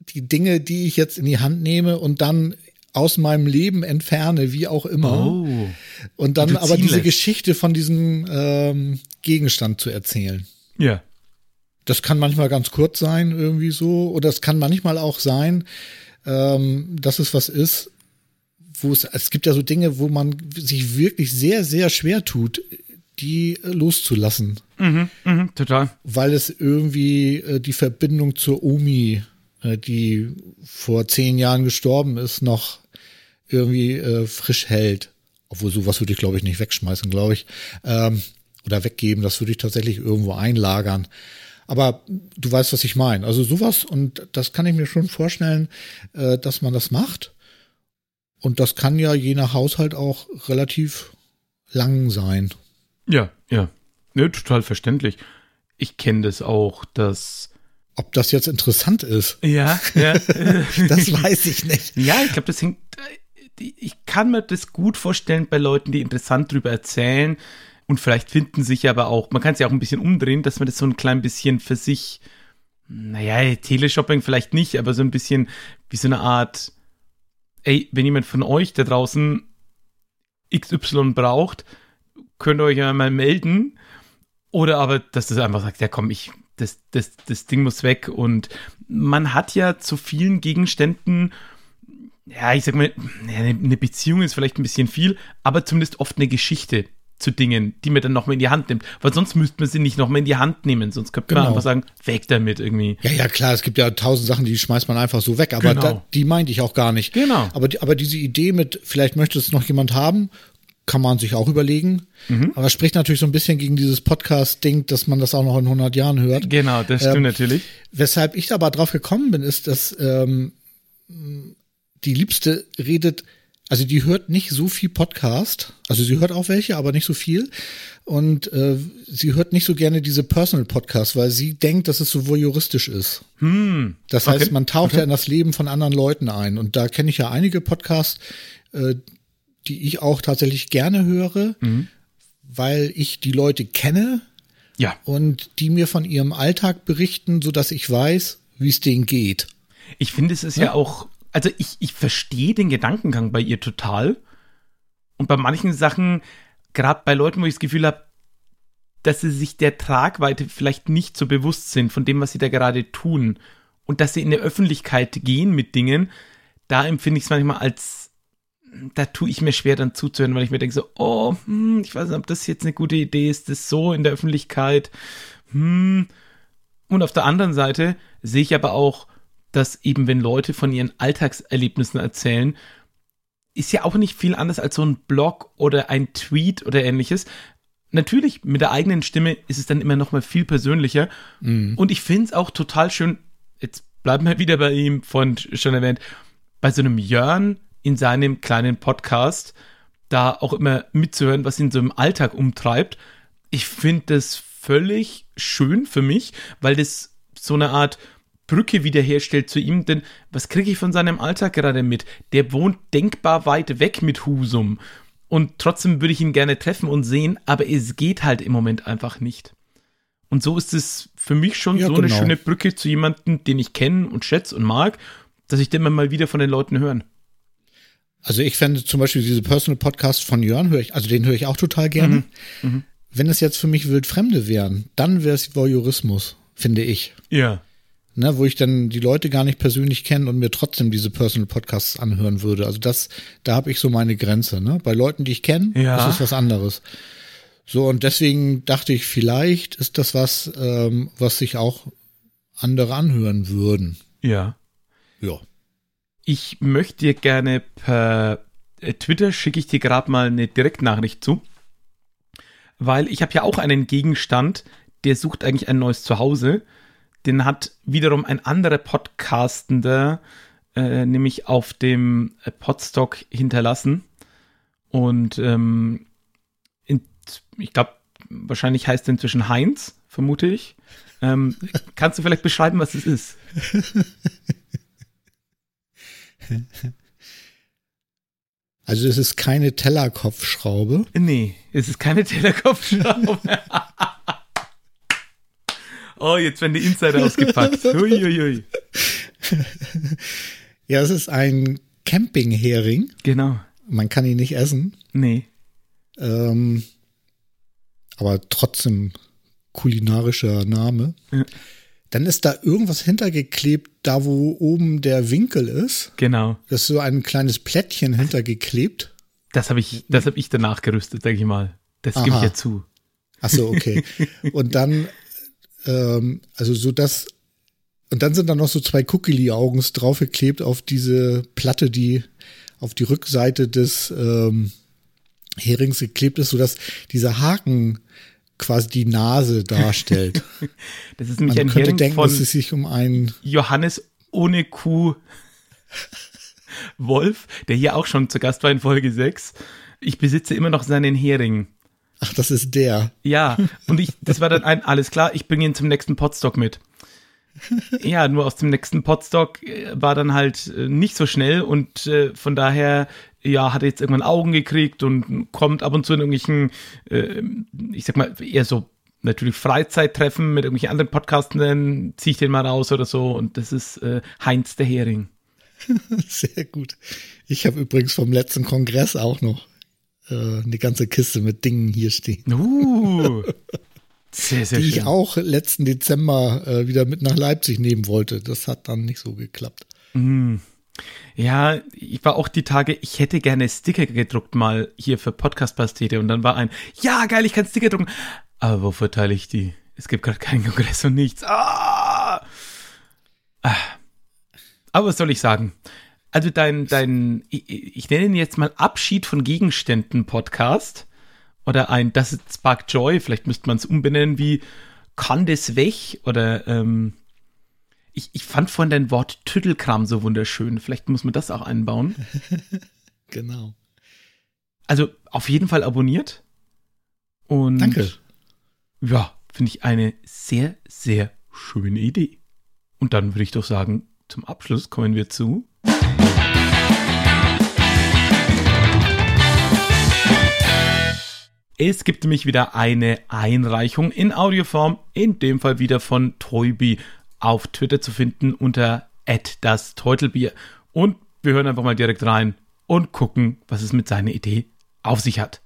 die Dinge, die ich jetzt in die Hand nehme und dann aus meinem Leben entferne, wie auch immer. Oh. Und dann aber diese. Geschichte von diesem ähm, Gegenstand zu erzählen. Ja. Das kann manchmal ganz kurz sein, irgendwie so. Oder es kann manchmal auch sein, ähm, dass es was ist, wo es, es gibt ja so Dinge, wo man sich wirklich sehr, sehr schwer tut, die äh, loszulassen. Mhm, mhm, total. Weil es irgendwie äh, die Verbindung zur Omi, äh, die vor zehn Jahren gestorben ist, noch irgendwie äh, frisch hält. Obwohl sowas würde ich, glaube ich, nicht wegschmeißen, glaube ich. Ähm, oder weggeben, das würde ich tatsächlich irgendwo einlagern. Aber du weißt, was ich meine. Also sowas, und das kann ich mir schon vorstellen, äh, dass man das macht. Und das kann ja je nach Haushalt auch relativ lang sein. Ja, ja. Ne, total verständlich. Ich kenne das auch, dass. Ob das jetzt interessant ist, Ja, ja. das weiß ich nicht. Ja, ich glaube, das hängt. Ich kann mir das gut vorstellen bei Leuten, die interessant drüber erzählen und vielleicht finden sich aber auch, man kann es ja auch ein bisschen umdrehen, dass man das so ein klein bisschen für sich, naja, Teleshopping vielleicht nicht, aber so ein bisschen wie so eine Art, ey, wenn jemand von euch da draußen XY braucht, könnt ihr euch ja mal melden. Oder aber, dass das einfach sagt, ja komm, ich, das, das, das Ding muss weg. Und man hat ja zu vielen Gegenständen, ja, ich sag mal, eine Beziehung ist vielleicht ein bisschen viel, aber zumindest oft eine Geschichte zu Dingen, die man dann nochmal in die Hand nimmt. Weil sonst müsste man sie nicht nochmal in die Hand nehmen. Sonst könnte man Genau. einfach sagen, weg damit irgendwie. Ja, ja, klar, es gibt ja tausend Sachen, die schmeißt man einfach so weg, aber Genau. da, die meinte ich auch gar nicht. Genau. Aber, aber diese Idee mit, vielleicht möchte es noch jemand haben, kann man sich auch überlegen. Mhm. Aber spricht natürlich so ein bisschen gegen dieses Podcast-Ding, dass man das auch noch in 100 Jahren hört. Genau, das stimmt Ähm, natürlich. Weshalb ich aber drauf gekommen bin, ist, dass ähm, die Liebste redet, also die hört nicht so viel Podcast, also sie hört auch welche, aber nicht so viel. Und äh, sie hört nicht so gerne diese Personal-Podcasts, weil sie denkt, dass es so voyeuristisch ist. Hm. Das heißt, Okay. man taucht ja in das Leben von anderen Leuten ein. Und da kenne ich ja einige Podcasts, äh, die ich auch tatsächlich gerne höre, Mhm. weil ich die Leute kenne Ja. und die mir von ihrem Alltag berichten, so dass ich weiß, wie es denen geht. Ich finde, es ist ja, auch, also ich, ich verstehe den Gedankengang bei ihr total. Und bei manchen Sachen, gerade bei Leuten, wo ich das Gefühl habe, dass sie sich der Tragweite vielleicht nicht so bewusst sind von dem, was sie da gerade tun. Und dass sie in der Öffentlichkeit gehen mit Dingen, da empfinde ich es manchmal als, da tue ich mir schwer dann zuzuhören, weil ich mir denke so, oh, hm, ich weiß nicht, ob das jetzt eine gute Idee ist, das so in der Öffentlichkeit. Hm. Und auf der anderen Seite sehe ich aber auch, dass eben, wenn Leute von ihren Alltagserlebnissen erzählen, ist ja auch nicht viel anders als so ein Blog oder ein Tweet oder ähnliches. Natürlich, mit der eigenen Stimme ist es dann immer noch mal viel persönlicher. Und ich finde es auch total schön, jetzt bleiben wir wieder bei ihm, vorhin schon erwähnt, bei so einem Jörn in seinem kleinen Podcast, da auch immer mitzuhören, was ihn so im Alltag umtreibt. Ich finde das völlig schön für mich, weil das so eine Art Brücke wiederherstellt zu ihm, denn was kriege ich von seinem Alltag gerade mit? Der wohnt denkbar weit weg mit Husum und trotzdem würde ich ihn gerne treffen und sehen, aber es geht halt im Moment einfach nicht. Und so ist es für mich schon Ja, so eine genau. schöne Brücke zu jemandem, den ich kenne und schätze und mag, dass ich den mal wieder von den Leuten hören. Also ich fände zum Beispiel diese Personal Podcast von Jörn, höre ich, also den höre ich auch total gerne. Mhm. Mhm. Wenn es jetzt für mich Wildfremde wären, dann wäre es Voyeurismus, finde ich. Ja. Ne, wo ich dann die Leute gar nicht persönlich kenne und mir trotzdem diese Personal Podcasts anhören würde. Also das, da habe ich so meine Grenze. Ne? Bei Leuten, die ich kenne, ja. das ist was anderes. So, und deswegen dachte ich, vielleicht ist das was, ähm, was sich auch andere anhören würden. Ja. Ja. Ich möchte dir gerne per äh, Twitter schicke ich dir gerade mal eine Direktnachricht zu, weil ich habe ja auch einen Gegenstand, der sucht eigentlich ein neues Zuhause. Den hat wiederum ein anderer Podcastender, äh, nämlich auf dem äh, Podstock hinterlassen. Und ähm, ich glaube, wahrscheinlich heißt er inzwischen Heinz, vermute ich. Ähm, kannst du vielleicht beschreiben, was es ist? Also es ist keine Tellerkopfschraube. Nee, es ist keine Tellerkopfschraube. oh, jetzt werden die Insider ausgepackt. Hui, Ja, es ist ein Campinghering. Genau. Man kann ihn nicht essen. Nee. Ähm, aber trotzdem kulinarischer Name. Ja. Dann ist da irgendwas hintergeklebt, da wo oben der Winkel ist. Genau. Das ist so ein kleines Plättchen hintergeklebt. Das habe ich, das habe ich danach gerüstet, denke ich mal. Das gebe ich ja zu. Ach so, okay. und dann, ähm, also so das, und dann sind da noch so zwei Kukili-Augens draufgeklebt auf diese Platte, die auf die Rückseite des ähm, Herings geklebt ist, sodass dieser Haken quasi die Nase darstellt. das ist nämlich Man ein könnte Hering denken, dass es sich um einen Johannes ohne Kuh Wolf, der hier auch schon zu Gast war in Folge 6. Ich besitze immer noch seinen Hering. Ach, das ist der. Ja, und ich, das war dann ein, alles klar, ich bringe ihn zum nächsten Potstock mit. Ja, nur aus dem nächsten Potstock äh, war dann halt äh, nicht so schnell und äh, von daher ja, hat er jetzt irgendwann Augen gekriegt und kommt ab und zu in irgendwelchen, ich sag mal, eher so natürlich Freizeittreffen mit irgendwelchen anderen Podcastern, ziehe ich den mal raus oder so und das ist Heinz der Hering. Sehr gut. Ich habe übrigens vom letzten Kongress auch noch äh, eine ganze Kiste mit Dingen hier stehen. Uh, sehr, sehr die schön. ich auch letzten Dezember äh, wieder mit nach Leipzig nehmen wollte. Das hat dann nicht so geklappt. Mm. Ja, ich war auch die Tage, ich hätte gerne Sticker gedruckt mal hier für Podcast-Pastete und dann war ein, ja, geil, ich kann Sticker drucken. Aber wo verteile ich die? Es gibt gerade keinen Kongress und nichts. Ah! ah. Aber was soll ich sagen? Also dein, dein, ich, ich nenne ihn jetzt mal Abschied von Gegenständen Podcast oder ein Das Spark Joy, vielleicht müsste man es umbenennen wie Kann das weg oder ähm, ich, ich fand vorhin dein Wort Tüttelkram so wunderschön. Vielleicht muss man das auch einbauen. genau. Also auf jeden Fall abonniert. Und Danke. Ja, finde ich eine sehr, sehr schöne Idee. Und dann würde ich doch sagen, zum Abschluss kommen wir zu. Es gibt nämlich wieder eine Einreichung in Audioform, in dem Fall wieder von Toybi auf Twitter zu finden unter das Teutelbier. Und wir hören einfach mal direkt rein und gucken, was es mit seiner Idee auf sich hat.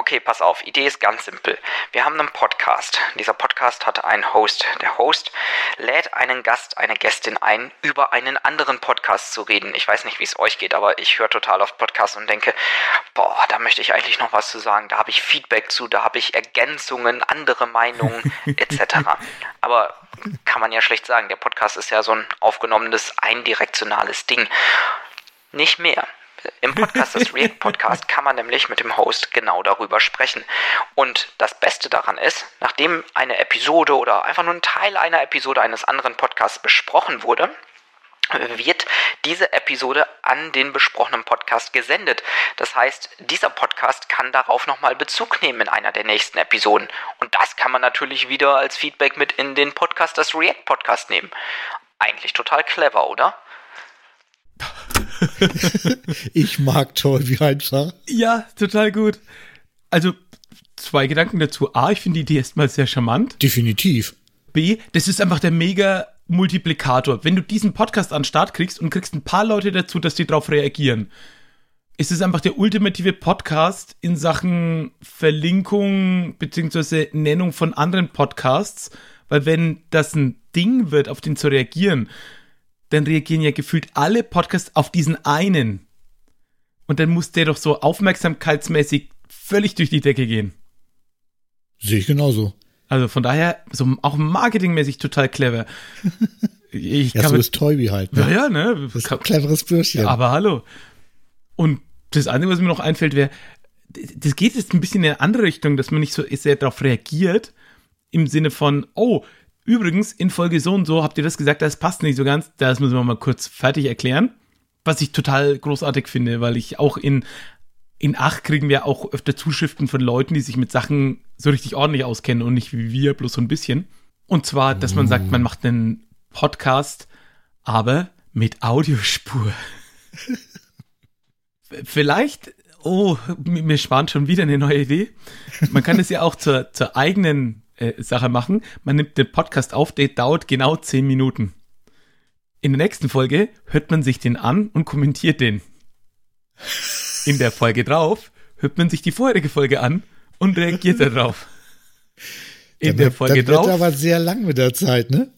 Okay, pass auf, Idee ist ganz simpel. Wir haben einen Podcast. Dieser Podcast hat einen Host. Der Host lädt einen Gast, eine Gästin ein, über einen anderen Podcast zu reden. Ich weiß nicht, wie es euch geht, aber ich höre total oft Podcasts und denke, boah, da möchte ich eigentlich noch was zu sagen. Da habe ich Feedback zu, da habe ich Ergänzungen, andere Meinungen etc. Aber kann man ja schlecht sagen. Der Podcast ist ja so ein aufgenommenes, eindirektionales Ding. Nicht mehr. Im Podcast des React Podcast kann man nämlich mit dem Host genau darüber sprechen. Und das Beste daran ist, nachdem eine Episode oder einfach nur ein Teil einer Episode eines anderen Podcasts besprochen wurde, wird diese Episode an den besprochenen Podcast gesendet. Das heißt, dieser Podcast kann darauf nochmal Bezug nehmen in einer der nächsten Episoden. Und das kann man natürlich wieder als Feedback mit in den Podcast des React Podcast nehmen. Eigentlich total clever, oder? ich mag Toy einfach. Ja, total gut. Also zwei Gedanken dazu. A, ich finde die Idee erstmal sehr charmant. Definitiv. B, das ist einfach der mega Multiplikator. Wenn du diesen Podcast an den Start kriegst und kriegst ein paar Leute dazu, dass die darauf reagieren, ist es einfach der ultimative Podcast in Sachen Verlinkung bzw. Nennung von anderen Podcasts, weil wenn das ein Ding wird, auf den zu reagieren, dann reagieren ja gefühlt alle Podcasts auf diesen einen. Und dann muss der doch so aufmerksamkeitsmäßig völlig durch die Decke gehen. Sehe ich genauso. Also von daher, so auch marketingmäßig total clever. Ich ja, so ist Toybi halt. Ne? Ja, ja, ne? Das ist ein cleveres Bürschchen. Aber hallo. Und das Einzige, was mir noch einfällt, wäre, das geht jetzt ein bisschen in eine andere Richtung, dass man nicht so sehr darauf reagiert, im Sinne von, oh, übrigens, in Folge so und so habt ihr das gesagt, das passt nicht so ganz, das müssen wir mal kurz fertig erklären. Was ich total großartig finde, weil ich auch in, in Acht kriegen wir auch öfter Zuschriften von Leuten, die sich mit Sachen so richtig ordentlich auskennen und nicht wie wir, bloß so ein bisschen. Und zwar, dass man sagt, man macht einen Podcast, aber mit Audiospur. Vielleicht, oh, mir spannt schon wieder eine neue Idee. Man kann es ja auch zur, zur eigenen äh, Sache machen. Man nimmt den Podcast auf, der dauert genau zehn Minuten. In der nächsten Folge hört man sich den an und kommentiert den. In der Folge drauf hört man sich die vorherige Folge an und reagiert darauf. In der Folge das drauf. Das wird aber sehr lang mit der Zeit, ne?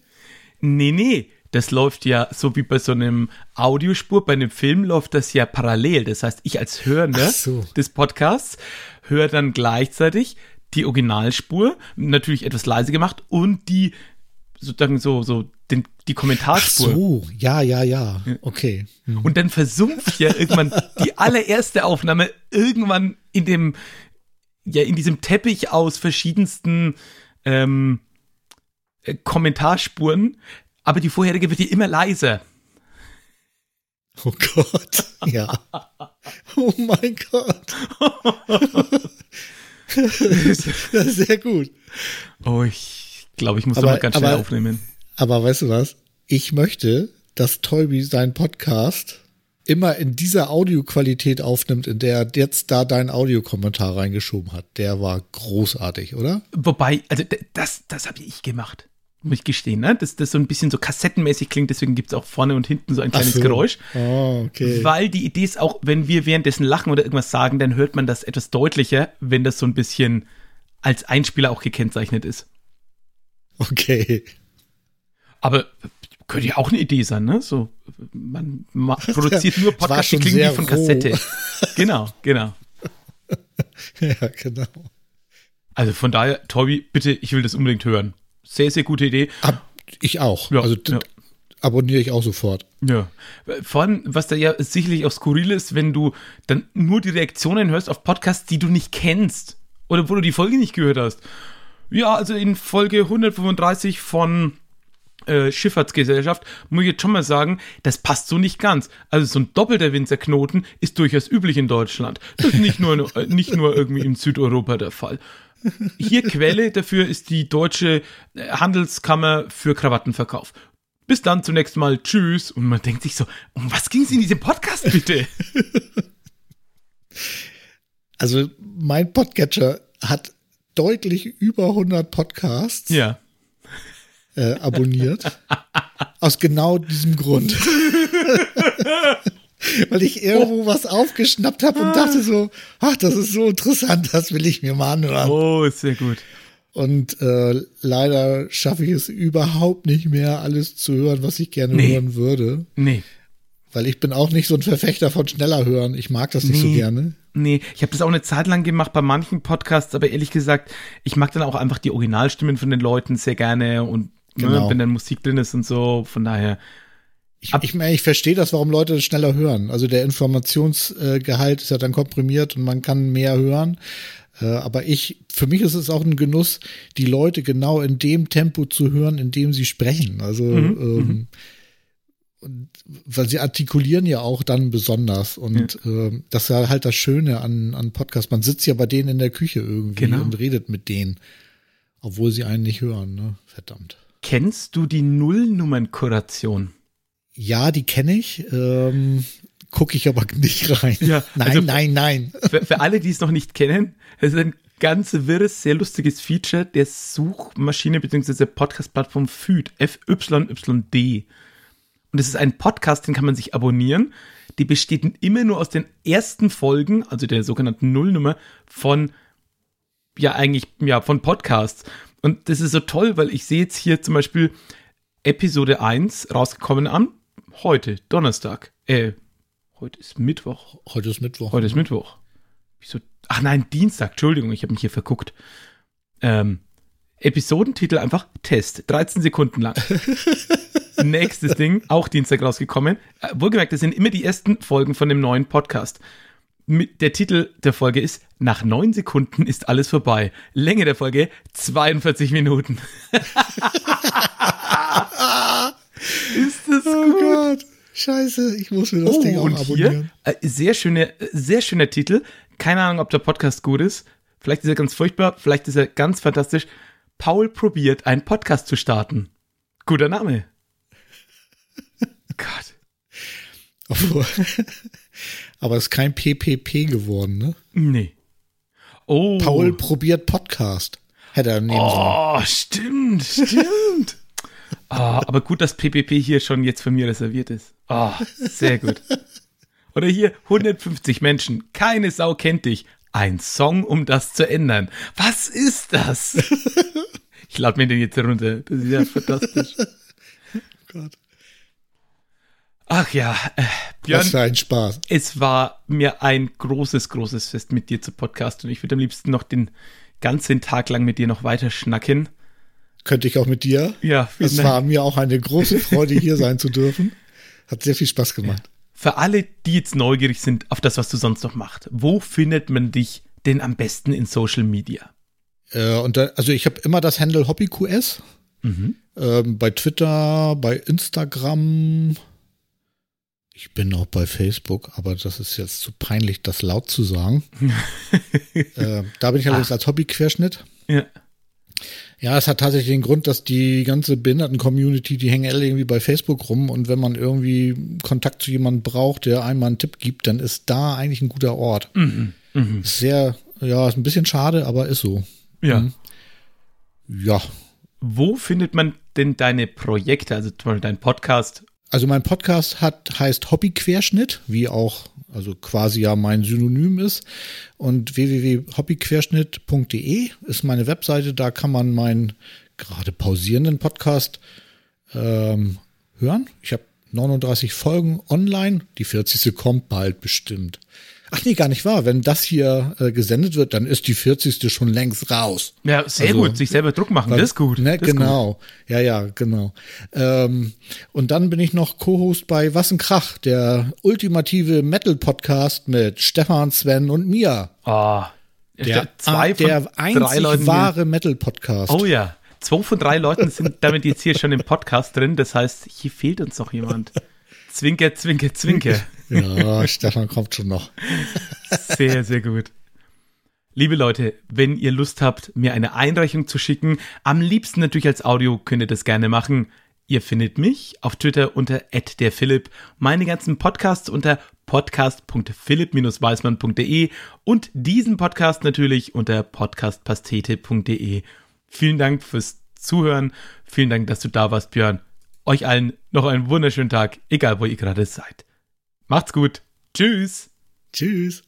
Nee, nee. Das läuft ja so wie bei so einem Audiospur, bei einem Film läuft das ja parallel. Das heißt, ich als Hörender so. des Podcasts höre dann gleichzeitig die Originalspur, natürlich etwas leise gemacht, und die sozusagen so, so den, die Kommentarspur. Ach so, ja, ja, ja, okay. Mhm. Und dann versumpft ja irgendwann die allererste Aufnahme irgendwann in dem, ja, in diesem Teppich aus verschiedensten ähm, äh, Kommentarspuren, aber die vorherige wird ja immer leiser. Oh Gott, ja. Oh mein Gott. sehr gut. Oh, ich glaube, ich muss aber, doch mal ganz schnell aber, aufnehmen. Aber weißt du was? Ich möchte, dass Toby seinen Podcast immer in dieser Audioqualität aufnimmt, in der er jetzt da deinen Audiokommentar reingeschoben hat. Der war großartig, oder? Wobei, also das, das habe ich gemacht muss ich gestehen, ne? dass das so ein bisschen so kassettenmäßig klingt, deswegen gibt es auch vorne und hinten so ein kleines so. Geräusch. Oh, okay. Weil die Idee ist auch, wenn wir währenddessen lachen oder irgendwas sagen, dann hört man das etwas deutlicher, wenn das so ein bisschen als Einspieler auch gekennzeichnet ist. Okay. Aber könnte ja auch eine Idee sein, ne? So, man produziert nur Podcasts, die klingen wie von Kassette. genau, genau. ja, genau. Also von daher, Tobi, bitte, ich will das unbedingt hören sehr, sehr gute Idee. Ab, ich auch. Ja, also ja. abonniere ich auch sofort. Ja. Vor allem, was da ja sicherlich auch skurril ist, wenn du dann nur die Reaktionen hörst auf Podcasts, die du nicht kennst. Oder wo du die Folge nicht gehört hast. Ja, also in Folge 135 von äh, Schifffahrtsgesellschaft, muss ich jetzt schon mal sagen, das passt so nicht ganz. Also so ein doppelter Winzerknoten ist durchaus üblich in Deutschland. Das ist nicht nur, äh, nicht nur irgendwie in Südeuropa der Fall. Hier Quelle dafür ist die deutsche äh, Handelskammer für Krawattenverkauf. Bis dann zunächst mal. Tschüss. Und man denkt sich so, um was ging es in diesem Podcast bitte? Also mein Podcatcher hat deutlich über 100 Podcasts ja. äh, abonniert. aus genau diesem Grund. weil ich irgendwo was aufgeschnappt habe und dachte so, ach, das ist so interessant, das will ich mir mal anhören. Oh, sehr gut. Und äh, leider schaffe ich es überhaupt nicht mehr, alles zu hören, was ich gerne nee. hören würde. Nee. Weil ich bin auch nicht so ein Verfechter von schneller hören. Ich mag das nicht nee. so gerne. Nee, ich habe das auch eine Zeit lang gemacht bei manchen Podcasts, aber ehrlich gesagt, ich mag dann auch einfach die Originalstimmen von den Leuten sehr gerne und ne, genau. ne, wenn dann Musik drin ist und so. Von daher ich, ich, meine, ich verstehe das, warum Leute das schneller hören. Also der Informationsgehalt ist ja dann komprimiert und man kann mehr hören. Äh, aber ich, für mich ist es auch ein Genuss, die Leute genau in dem Tempo zu hören, in dem sie sprechen. Also, mhm, ähm, und, weil sie artikulieren ja auch dann besonders. Und ja. äh, das ist ja halt das Schöne an, an Podcasts. Man sitzt ja bei denen in der Küche irgendwie genau. und redet mit denen, obwohl sie einen nicht hören. Ne? Verdammt. Kennst du die Nullnummernkuration? Ja, die kenne ich. Ähm, Gucke ich aber nicht rein. Ja, nein, also nein, nein. Für, für alle, die es noch nicht kennen, es ist ein ganz wirres, sehr lustiges Feature der Suchmaschine bzw. Podcast-Plattform FYD, F-Y-Y-D. Und es ist ein Podcast, den kann man sich abonnieren. Die besteht immer nur aus den ersten Folgen, also der sogenannten Nullnummer, von, ja, eigentlich, ja, von Podcasts. Und das ist so toll, weil ich sehe jetzt hier zum Beispiel Episode 1 rausgekommen am heute, Donnerstag. Äh, heute ist Mittwoch. Heute ist Mittwoch. Heute ist Mittwoch. Wieso? Ach nein, Dienstag, Entschuldigung, ich habe mich hier verguckt. Ähm, Episodentitel einfach Test, 13 Sekunden lang. Nächstes Ding, auch Dienstag rausgekommen. Äh, wohlgemerkt, das sind immer die ersten Folgen von dem neuen Podcast. Mit, der Titel der Folge ist Nach neun Sekunden ist alles vorbei. Länge der Folge 42 Minuten. ist das oh gut? Gott. Scheiße, ich muss mir das oh, Ding auch abonnieren. Hier, äh, sehr, schöne, sehr schöner Titel. Keine Ahnung, ob der Podcast gut ist. Vielleicht ist er ganz furchtbar, vielleicht ist er ganz fantastisch. Paul probiert, einen Podcast zu starten. Guter Name. Gott. Aber es ist kein PPP geworden, ne? Nee. Oh. Paul probiert Podcast. Hätte er nehmen sollen. Oh, stimmt, stimmt. Oh, aber gut, dass PPP hier schon jetzt von mir reserviert ist. Oh, sehr gut. Oder hier 150 Menschen, keine Sau kennt dich. Ein Song, um das zu ändern. Was ist das? Ich lade mir den jetzt herunter. Das ist ja fantastisch. Oh Gott. Ach ja, äh, Björn. Was für ein Spaß. Es war mir ein großes, großes Fest mit dir zu podcasten und ich würde am liebsten noch den ganzen Tag lang mit dir noch weiter schnacken. Könnte ich auch mit dir. Ja, Es war mir auch eine große Freude, hier sein zu dürfen. Hat sehr viel Spaß gemacht. Für alle, die jetzt neugierig sind auf das, was du sonst noch machst, wo findet man dich denn am besten in Social Media? Äh, und da, also ich habe immer das Handle HobbyQS. Mhm. Ähm, bei Twitter, bei Instagram. Ich bin auch bei Facebook, aber das ist jetzt zu peinlich, das laut zu sagen. äh, da bin ich allerdings Ach. als Hobbyquerschnitt. Ja. Ja, es hat tatsächlich den Grund, dass die ganze Behinderten-Community, die hängen alle irgendwie bei Facebook rum und wenn man irgendwie Kontakt zu jemandem braucht, der einmal einen Tipp gibt, dann ist da eigentlich ein guter Ort. Mhm. Mhm. Sehr, ja, ist ein bisschen schade, aber ist so. Ja. Mhm. Ja. Wo findet man denn deine Projekte, also zum Beispiel dein Podcast? Also mein Podcast hat, heißt Hobbyquerschnitt, wie auch also quasi ja mein Synonym ist. Und www.hobbyquerschnitt.de ist meine Webseite. Da kann man meinen gerade pausierenden Podcast ähm, hören. Ich habe 39 Folgen online. Die 40. kommt bald bestimmt. Ach nee, gar nicht wahr. Wenn das hier äh, gesendet wird, dann ist die 40. schon längst raus. Ja, sehr also, gut. Sich selber Druck machen, weil, das ist gut. Ne, das genau. Gut. Ja, ja, genau. Ähm, und dann bin ich noch Co-Host bei Was ein Krach, der ultimative Metal-Podcast mit Stefan, Sven und mir. Ah. Oh, der, zwei von der einzig Leuten wahre Metal-Podcast. Oh ja. Zwei von drei Leuten sind damit jetzt hier schon im Podcast drin. Das heißt, hier fehlt uns noch jemand. Zwinker, zwinker, zwinker. Ja, Stefan kommt schon noch. Sehr, sehr gut. Liebe Leute, wenn ihr Lust habt, mir eine Einreichung zu schicken, am liebsten natürlich als Audio, könnt ihr das gerne machen. Ihr findet mich auf Twitter unter @derphilipp, meine ganzen Podcasts unter podcast.philipp-weismann.de und diesen Podcast natürlich unter podcastpastete.de. Vielen Dank fürs Zuhören. Vielen Dank, dass du da warst, Björn. Euch allen noch einen wunderschönen Tag, egal wo ihr gerade seid. Macht's gut. Tschüss. Tschüss.